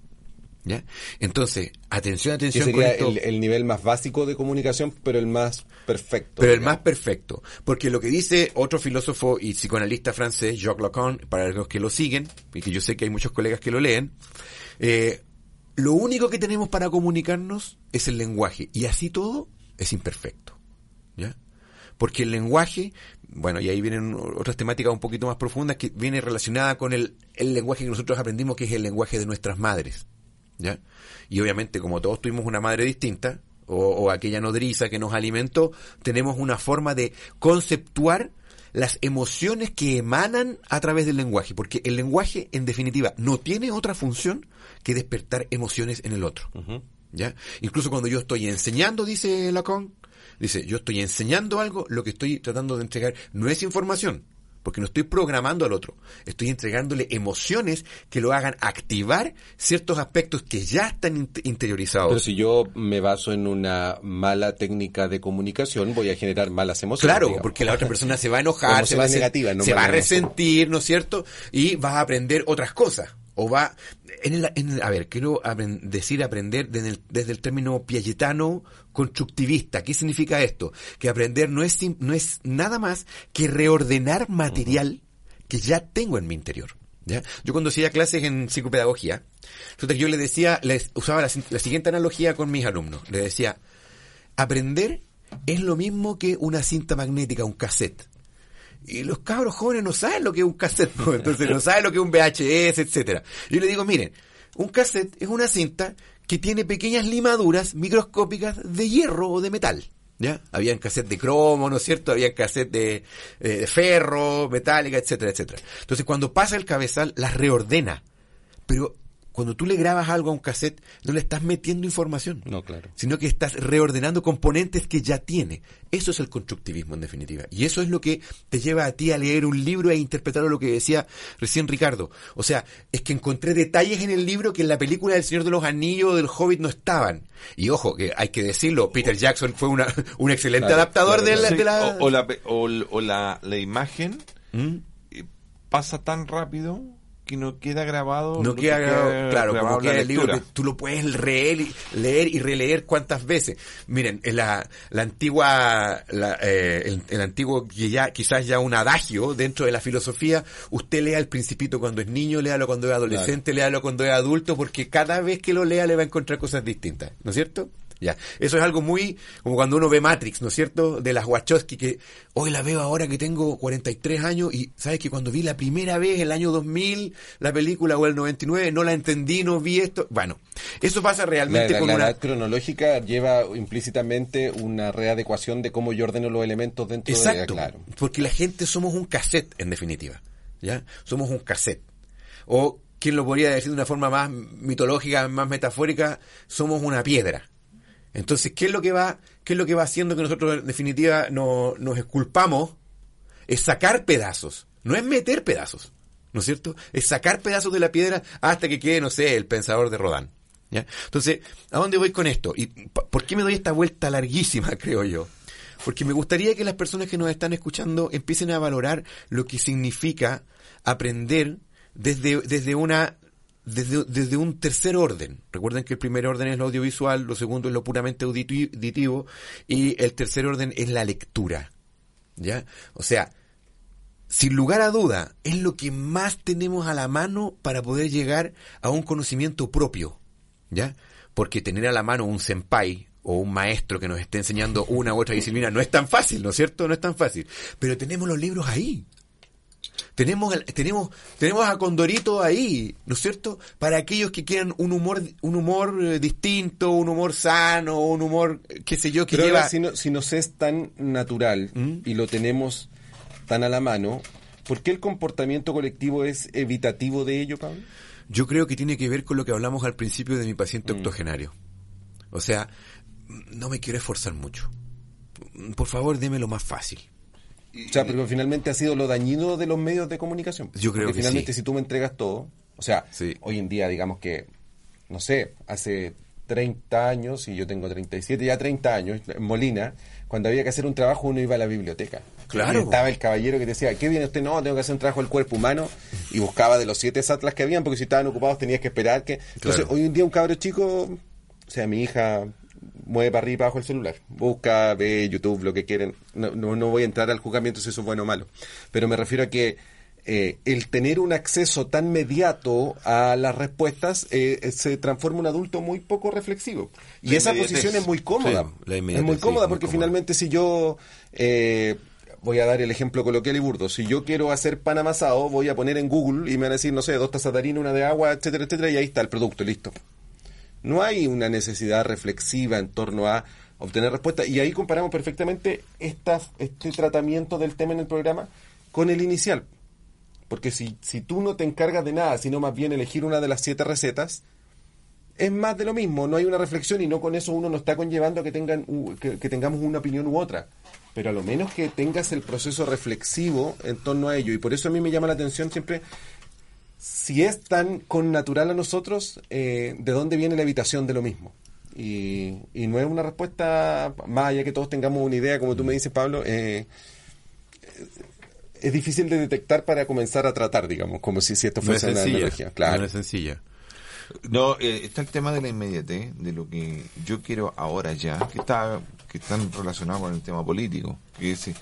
¿Ya? Entonces, atención, atención sería esto. el, el nivel más básico de comunicación, pero el más perfecto. Pero el más perfecto. Porque lo que dice otro filósofo y psicoanalista francés, Jacques Lacan, para los que lo siguen, y que yo sé que hay muchos colegas que lo leen, eh, lo único que tenemos para comunicarnos es el lenguaje. Y así todo es imperfecto. ¿Ya? Porque el lenguaje, bueno, y ahí vienen otras temáticas un poquito más profundas que viene relacionada con el, el lenguaje que nosotros aprendimos, que es el lenguaje de nuestras madres. ¿Ya? Y obviamente, como todos tuvimos una madre distinta, o, o aquella nodriza que nos alimentó, tenemos una forma de conceptuar las emociones que emanan a través del lenguaje, porque el lenguaje, en definitiva, no tiene otra función que despertar emociones en el otro. ¿Ya? Incluso cuando yo estoy enseñando, dice Lacan, dice, yo estoy enseñando algo, lo que estoy tratando de entregar no es información, porque no estoy programando al otro, estoy entregándole emociones que lo hagan activar ciertos aspectos que ya están in- interiorizados. Pero si yo me baso en una mala técnica de comunicación, voy a generar malas emociones. Claro, digamos. porque la otra persona se va a enojar, se va a, Emociones sen- negativas, no se va a resentir, ¿no es cierto? Y va a aprender otras cosas. O va, en el, en el- a ver, quiero decir aprender desde el, desde el término piagetano constructivista. ¿Qué significa esto? Que aprender no es, no es nada más que reordenar material que ya tengo en mi interior. ¿ya? Yo cuando hacía clases en psicopedagogía, que yo le decía, les usaba la, la siguiente analogía con mis alumnos. Le decía, aprender es lo mismo que una cinta magnética, un cassette. Y los cabros jóvenes no saben lo que es un cassette, entonces no saben lo que es un VHS, etcétera. Yo le digo, miren, un cassette es una cinta que tiene pequeñas limaduras microscópicas de hierro o de metal. ¿Ya? Habían cassette de cromo, ¿no es cierto? Habían cassette de, eh, de ferro, metálica, etcétera, etcétera. Entonces cuando pasa el cabezal, las reordena. Pero cuando tú le grabas algo a un cassette, no le estás metiendo información No, claro. sino que estás reordenando componentes que ya tiene. Eso es el constructivismo en definitiva. Y eso es lo que te lleva a ti a leer un libro e interpretar lo que decía recién Ricardo. O sea, es que encontré detalles en el libro que en la película del Señor de los Anillos o del Hobbit no estaban. Y ojo, que hay que decirlo, Peter Jackson fue una, un excelente Claro, adaptador claro, de la... Sí, de la- o, o la, pe- o o la, la imagen ¿Mm? pasa tan rápido que no queda grabado. No queda grabado, claro, grabado como queda el libro que tú lo puedes leer y, leer y releer cuántas veces. Miren, en la, la antigua, la, eh, el, el antiguo, ya, quizás ya un adagio dentro de la filosofía, usted lea el principito cuando es niño, léalo cuando es adolescente, léalo cuando es adulto, porque cada vez que lo lea le va a encontrar cosas distintas, ¿no es cierto? Ya, eso es algo muy como cuando uno ve Matrix, ¿no es cierto? De las Wachowski que hoy la veo ahora que tengo 43 años y sabes que cuando vi la primera vez el año 2000 la película o el 99 no la entendí, no vi esto. Bueno, eso pasa La, realmente la- con la una edad cronológica lleva implícitamente una readecuación de cómo yo ordeno los elementos dentro Exacto, de claro. porque la gente somos un cassette en definitiva, ¿ya? Somos un cassette. O quien lo podría decir de una forma más mitológica, más metafórica, somos una piedra. Entonces, ¿qué es lo que va, qué es lo que va haciendo que nosotros en definitiva no, nos esculpamos? Es sacar pedazos, no es meter pedazos, ¿no es cierto? Es sacar pedazos de la piedra hasta que quede, no sé, el pensador de Rodán. ¿ya? Entonces, ¿a dónde voy con esto? ¿Y por qué me doy esta vuelta larguísima, creo yo? Porque me gustaría que las personas que nos están escuchando empiecen a valorar lo que significa aprender desde, desde una desde, desde un tercer orden. Recuerden que el primer orden es lo audiovisual, lo segundo es lo puramente auditi- auditivo y el tercer orden es la lectura. ¿Ya? O sea, sin lugar a duda, es lo que más tenemos a la mano para poder llegar a un conocimiento propio. ¿Ya? Porque tener a la mano un senpai o un maestro que nos esté enseñando una u otra disciplina no es tan fácil, ¿no es cierto? No es tan fácil. Pero tenemos los libros ahí. Tenemos, tenemos, tenemos a Condorito ahí, ¿no es cierto? Para aquellos que quieran un humor, un humor eh, distinto, un humor sano, un humor, eh, qué sé yo, que Pero lleva... ahora, si, no- si nos es tan natural ¿Mm? y lo tenemos tan a la mano, ¿por qué el comportamiento colectivo es evitativo de ello, Pablo? Yo creo que tiene que ver con lo que hablamos al principio de mi paciente octogenario. O sea, no me quiero esforzar mucho. Por favor, deme lo más fácil. O sea, pero finalmente ha sido lo dañino de los medios de comunicación. Yo creo Porque que finalmente sí. si tú me entregas todo, o sea, Sí. hoy en día digamos que, no sé, hace 30 años, y yo tengo 37, ya 30 años, en Molina, cuando había que hacer un trabajo uno iba a la biblioteca. Claro. Y estaba el caballero que decía, ¿qué viene usted? No, tengo que hacer un trabajo del cuerpo humano, y buscaba de los siete atlas que habían, porque si estaban ocupados tenías que esperar que... Entonces, Claro. hoy en día un cabro chico, o sea, mi hija mueve para arriba y para abajo el celular. Busca, ve YouTube, lo que quieren. No, no, no voy a entrar al juzgamiento si eso es bueno o malo. Pero me refiero a que eh, el tener un acceso tan mediato a las respuestas eh, eh, se transforma en un adulto muy poco reflexivo. Y La esa posición es muy cómoda. Sí, es muy sí, cómoda muy porque cómoda. finalmente si yo... eh, Voy a dar el ejemplo coloquial y burdo. Si yo quiero hacer pan amasado, voy a poner en Google y me van a decir, no sé, dos tazas de harina, una de agua, etcétera, etcétera, y ahí está el producto, listo. No hay una necesidad reflexiva en torno a obtener respuesta. Y ahí comparamos perfectamente esta, este tratamiento del tema en el programa con el inicial. Porque si, si tú no te encargas de nada, sino más bien elegir una de las siete recetas, es más de lo mismo. No hay una reflexión y no con eso uno no está conllevando a que, tengan, que tengamos una opinión u otra. Pero a lo menos que tengas el proceso reflexivo en torno a ello. Y por eso a mí me llama la atención siempre si es tan con natural a nosotros, eh, ¿de dónde viene la evitación de lo mismo? Y, y no es una respuesta, más allá que todos tengamos una idea, como tú me dices, Pablo, eh, es difícil de detectar para comenzar a tratar, digamos, como si, si esto No es fuese una sencilla. analogía. Claro. No es sencilla. No, eh, está el tema de la inmediatez, de lo que yo quiero ahora ya, que está que están relacionados con el tema político, que es eh,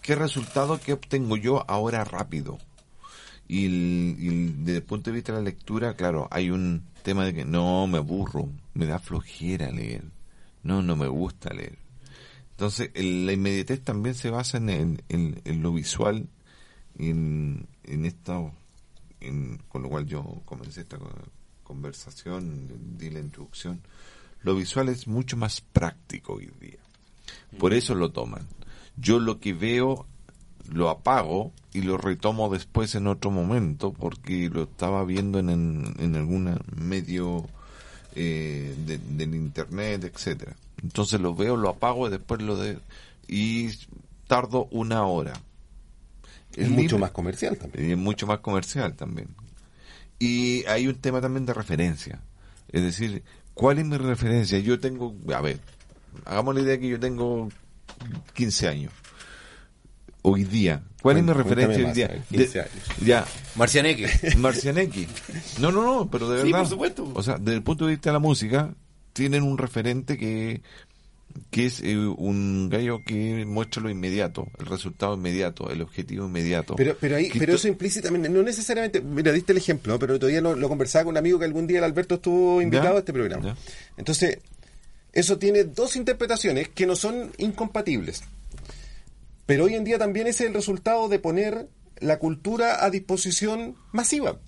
qué resultado que obtengo yo ahora rápido. Y, el- y el- desde el punto de vista de la lectura, claro, hay un tema de que no me aburro, me da flojera leer, no, no me gusta leer. Entonces, el- la inmediatez también se basa en, en- en- en lo visual, en, en esto, en- con lo cual yo comencé esta co- conversación, di la introducción. Lo visual es mucho más práctico hoy día. Por eso lo toman. Yo lo que veo lo apago y lo retomo después en otro momento porque lo estaba viendo en, en, en algún medio eh, de- del internet, etcétera. Entonces lo veo, lo apago y después lo de y tardo una hora. Es mucho más comercial también. y es mucho más comercial también. Y hay un tema también de referencia. Es decir, ¿cuál es mi referencia? Yo tengo, a ver, hagamos la idea que yo tengo 15 años. Hoy día? ¿Cuál es mi referencia hoy día? a ver, 15 De- años. ya, Marcianeque. Marcianeque. No, no, no, pero de Sí, verdad. por supuesto. O sea, desde el punto de vista de la música, tienen un referente que, que es eh, un gallo que muestra lo inmediato, el resultado inmediato, el objetivo inmediato. Pero, pero ahí, pero eso implícitamente, no necesariamente, mira, diste el ejemplo, pero todavía lo, lo conversaba con un amigo que algún día el Alberto estuvo invitado Ya, a este programa. ya. Entonces, eso tiene dos interpretaciones que no son incompatibles. Pero hoy en día también ese es el resultado de poner la cultura a disposición masiva.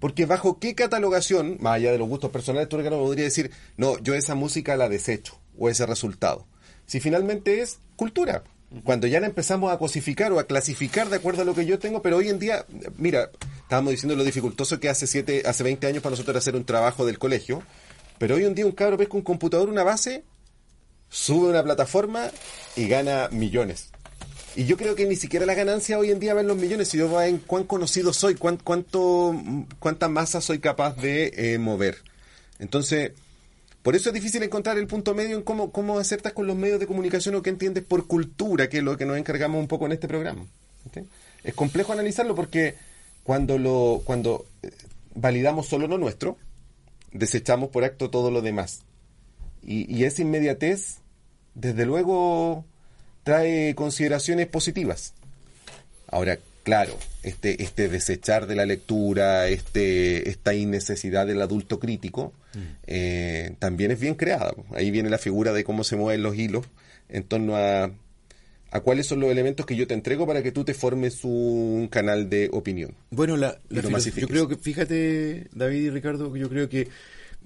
Porque bajo qué catalogación, más allá de los gustos personales, tú no podría decir, no, yo esa música la desecho, o ese resultado. Si finalmente es cultura. Cuando ya la empezamos a cosificar o a clasificar de acuerdo a lo que yo tengo, pero hoy en día, mira, estábamos diciendo lo dificultoso que hace siete, hace 20 años para nosotros era hacer un trabajo del colegio, pero hoy en día un cabro pesca un computador, una base, sube una plataforma y gana millones. Y yo creo que ni siquiera la ganancia hoy en día va en los millones, sino va en cuán conocido soy, cuán, cuánto, cuánta masa soy capaz de eh, mover. Entonces, por eso es difícil encontrar el punto medio en cómo, cómo con los medios de comunicación o qué entiendes por cultura, que es lo que nos encargamos un poco en este programa. Es complejo analizarlo porque cuando, lo, cuando eh, validamos solo lo nuestro, desechamos por acto todo lo demás. Y, y esa inmediatez, desde luego, trae consideraciones positivas. Ahora, claro, este, este desechar de la lectura, este, esta innecesidad del adulto crítico, eh, también es bien creada. Ahí viene la figura de cómo se mueven los hilos en torno a, a cuáles son los elementos que yo te entrego para que tú te formes un canal de opinión. Bueno, la, la yo creo que, fíjate, David y Ricardo, que yo creo que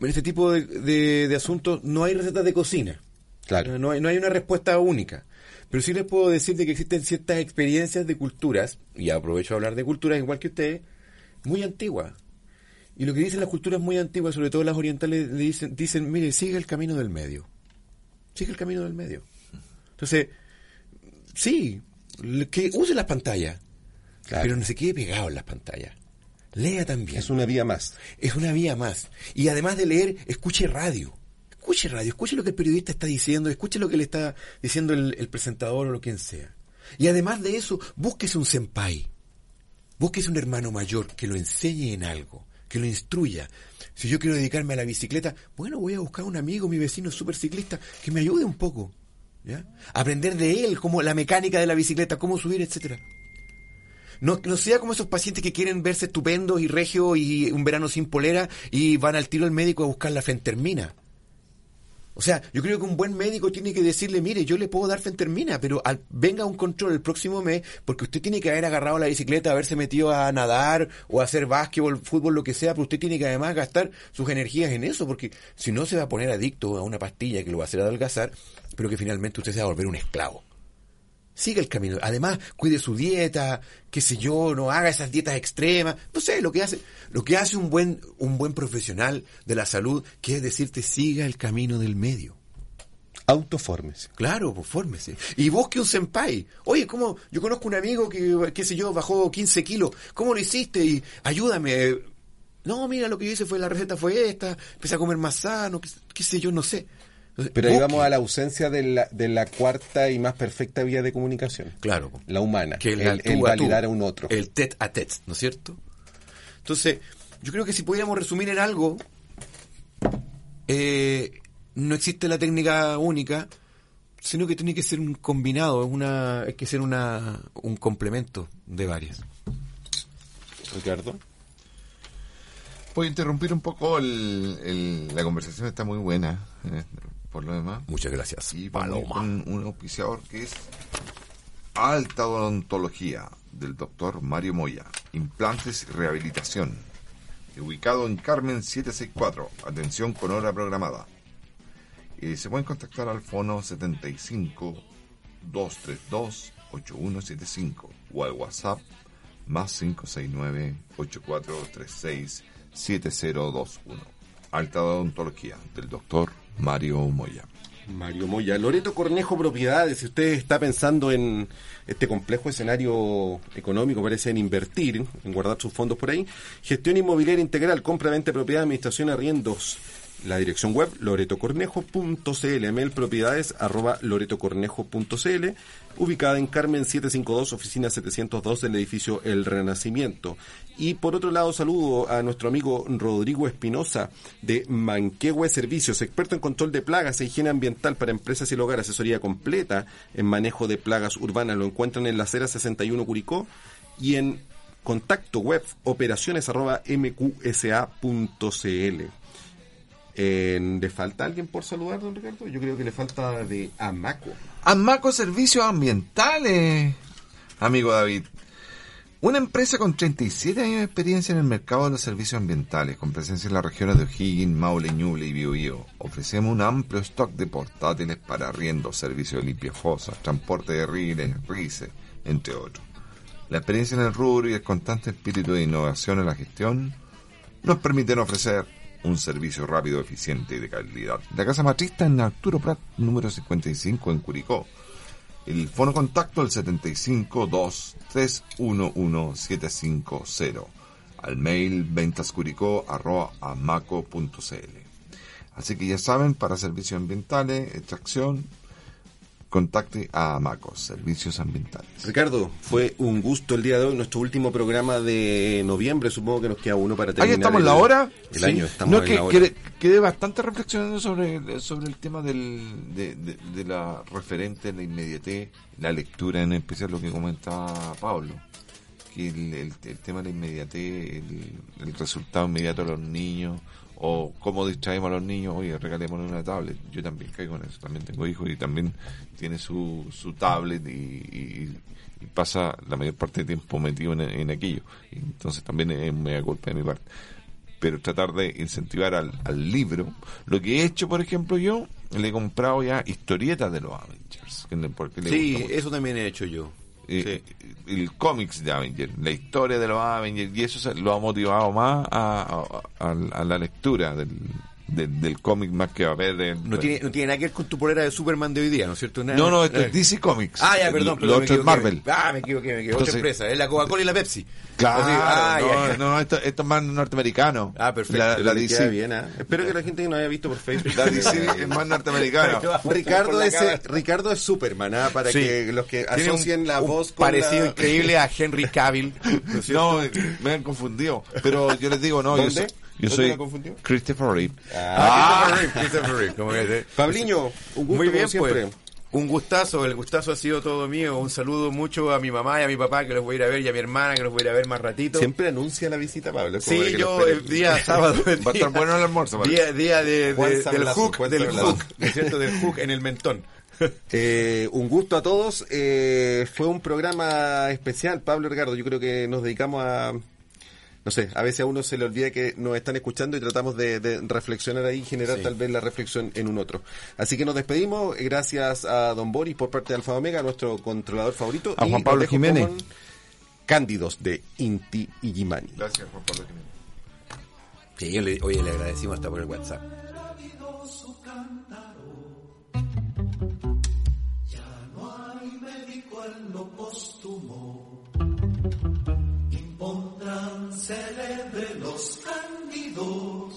en este tipo de, de- de asuntos no hay recetas de cocina. Claro. No hay, no hay una respuesta única. Pero sí les puedo decir de que existen ciertas experiencias de culturas, y aprovecho a hablar de culturas igual que ustedes, muy antiguas. Y lo que dicen las culturas muy antiguas, sobre todo las orientales, le dicen, dicen, mire, sigue el camino del medio. Sigue el camino del medio. Entonces, sí, que use las pantallas, Claro. pero no se quede pegado en las pantallas. Lea también. Es una vía más. Es una vía más. Y además de leer, escuche radio. Escuche radio, escuche lo que el periodista está diciendo, escuche lo que le está diciendo el, presentador o lo quien sea. Y además de eso, búsquese un senpai. Búsquese un hermano mayor que lo enseñe en algo, que lo instruya. Si yo quiero dedicarme a la bicicleta, bueno, voy a buscar un amigo, mi vecino super ciclista, que me ayude un poco. ¿ya? Aprender de él, como la mecánica de la bicicleta, cómo subir, etcétera. No, no sea como esos pacientes que quieren verse estupendos y regio y un verano sin polera y van al tiro al médico a buscar la fentermina. O sea, yo creo que un buen médico tiene que decirle, mire, yo le puedo dar fentermina, pero al- venga un control el próximo mes porque usted tiene que haber agarrado la bicicleta, haberse metido a nadar o a hacer básquetbol, fútbol, lo que sea, pero usted tiene que además gastar sus energías en eso porque si no se va a poner adicto a una pastilla que lo va a hacer adelgazar, pero que finalmente usted se va a volver un esclavo siga el camino. Además, cuide su dieta, qué sé yo, no haga esas dietas extremas. No sé, lo que hace, lo que hace un buen, un buen profesional de la salud, que es decirte, siga el camino del medio. Autoformes. Claro, pues fórmese. Y busque un senpai. Oye, ¿cómo? Yo conozco un amigo que, qué sé yo, bajó 15 kilos. ¿Cómo lo hiciste? Y ayúdame. No, mira, lo que yo hice fue, la receta fue esta. Empecé a comer más sano, qué, qué sé yo, no sé. Entonces, Pero ahí vamos a la ausencia de la, de la cuarta y más perfecta vía de comunicación. Claro. La humana. que el, el, el a tú, validar a un otro. El tet a tet, ¿no es cierto? Entonces, yo creo que si pudiéramos resumir en algo, eh, no existe la técnica única, sino que tiene que ser un combinado, es una, hay que ser una, un complemento de varias. Ricardo. Voy a interrumpir un poco el, el- la conversación, está muy buena, eh, por lo demás. Muchas gracias, Y Paloma. con un auspiciador que es Alta Odontología del doctor Mario Moya. Implantes y rehabilitación. Ubicado en Carmen 764. Atención con hora programada. Eh, se pueden contactar al fono 75 232 8175 o al WhatsApp más 569 8436 7021. Alta Odontología del doctor Mario Moya. Mario Moya. Loreto Cornejo Propiedades, si usted está pensando en este complejo escenario económico, parece en invertir, en guardar sus fondos por ahí, gestión inmobiliaria integral, compra, venta propiedad, administración, arriendos, La dirección web loretocornejo.cl, mail propiedades arroba loretocornejo.cl, ubicada en Carmen 752, oficina 702 del edificio El Renacimiento. Y por otro lado, saludo a nuestro amigo Rodrigo Espinosa de Manquehue Servicios, experto en control de plagas e higiene ambiental para empresas y el hogar, asesoría completa en manejo de plagas urbanas. Lo encuentran en la acera 61 Curicó y en contacto web operaciones arroba mqsa.cl. Eh, ¿Le falta alguien por saludar, don Ricardo? Yo creo que le falta de Amaco. Amaco Servicios Ambientales, amigo David. Una empresa con 37 años de experiencia en el mercado de los servicios ambientales, con presencia en las regiones de O'Higgins, Maule, Ñuble y Biobío. Ofrecemos un amplio stock de portátiles para arriendo, servicio de limpia fosas, transporte de riles, rices, entre otros. La experiencia en el rubro y el constante espíritu de innovación en la gestión nos permiten ofrecer un servicio rápido, eficiente y de calidad. La casa matrista en Arturo Prat, número 55 en Curicó. El fono contacto el 752 311 750 al mail ventascuricó arroba amaco.cl. Así que ya saben, para servicios ambientales, extracción, contacte a Amacos, Servicios Ambientales. Ricardo, fue un gusto el día de hoy, nuestro último programa de noviembre, supongo que nos queda uno para terminar. Ahí estamos en la hora. El Sí. año, estamos no, en que, la hora. quedé, quedé bastante reflexionando sobre, sobre el tema del, de, de- de la referente, la inmediatez, la lectura, en especial lo que comentaba Pablo. Que el, el- el tema de la inmediatez, el, el resultado inmediato a los niños, o cómo distraemos a los niños, oye, regalémosle una tablet. Yo también caigo en eso, también tengo hijos y también tiene su, su tablet y, y- y pasa la mayor parte del tiempo metido en, en aquello. Entonces también es media culpa de mi parte pero tratar de incentivar al, al libro. Lo que he hecho, por ejemplo, yo le he comprado ya historietas de los Avengers. Porque le Sí, eso también he hecho yo. Eh, el cómics de Avengers, la historia de los Avengers, y eso se- lo ha motivado más a, a- a- a la lectura del, del, del cómic más que a ver. el- No tiene, no tiene nada que ver con tu polera de Superman de hoy día, ¿no es cierto? Nada- no, no, esto es DC Comics. Ah, ya, perdón, Lo otro es equivoqué. Marvel. Ah, me equivoqué, me equivoqué. Entonces- Otra empresa, es la Coca-Cola y la Pepsi. Claro, Así, ah, no, ya, ya. no, esto, esto es más norteamericano. Ah, perfecto. La, DC, bien, ¿ah? Espero que la gente que no haya visto por Facebook. la DC es más norteamericana. Ricardo es, eh. Ricardo es Superman, ¿ah? para Sí. que los que Tiene asocien un- la voz con parecido la- increíble a Henry Cavill. ¿no es cierto? No, me han confundido. Pero yo les digo, no, yo ¿Dónde? soy, yo ¿Dónde soy? Christopher Reeve. Ah, Christopher Reeve, Christopher Reeve, como que- Pabliño, un gusto Muy bien, como siempre. pues. Un gustazo, el gustazo ha sido todo mío. Un saludo mucho a mi mamá y a mi papá que los voy a ir a ver y a mi hermana que los voy a ir a ver más ratito. Siempre anuncia la visita, Pablo. Sí, yo el día sábado. Va a estar bueno el almuerzo. ¿vale? Día, día de, del Sablazo, hook, Juan del hook, ¿no es cierto? Del hook en el mentón. Eh, un gusto a todos. Eh, fue un programa especial, Pablo Ricardo. Yo creo que nos dedicamos a. No sé, a veces a uno se le olvida que nos están escuchando y tratamos de, de reflexionar ahí y generar Sí. tal vez la reflexión en un otro. Así que nos despedimos. Gracias a Don Boris por parte de Alfa Omega, nuestro controlador favorito. A y Juan Pablo Jiménez. con Cándidos de Inti y Gimani. Gracias, Juan Pablo Jiménez. Sí, yo le, oye, le agradecimos hasta por el WhatsApp. Impondrán célebre los cándidos.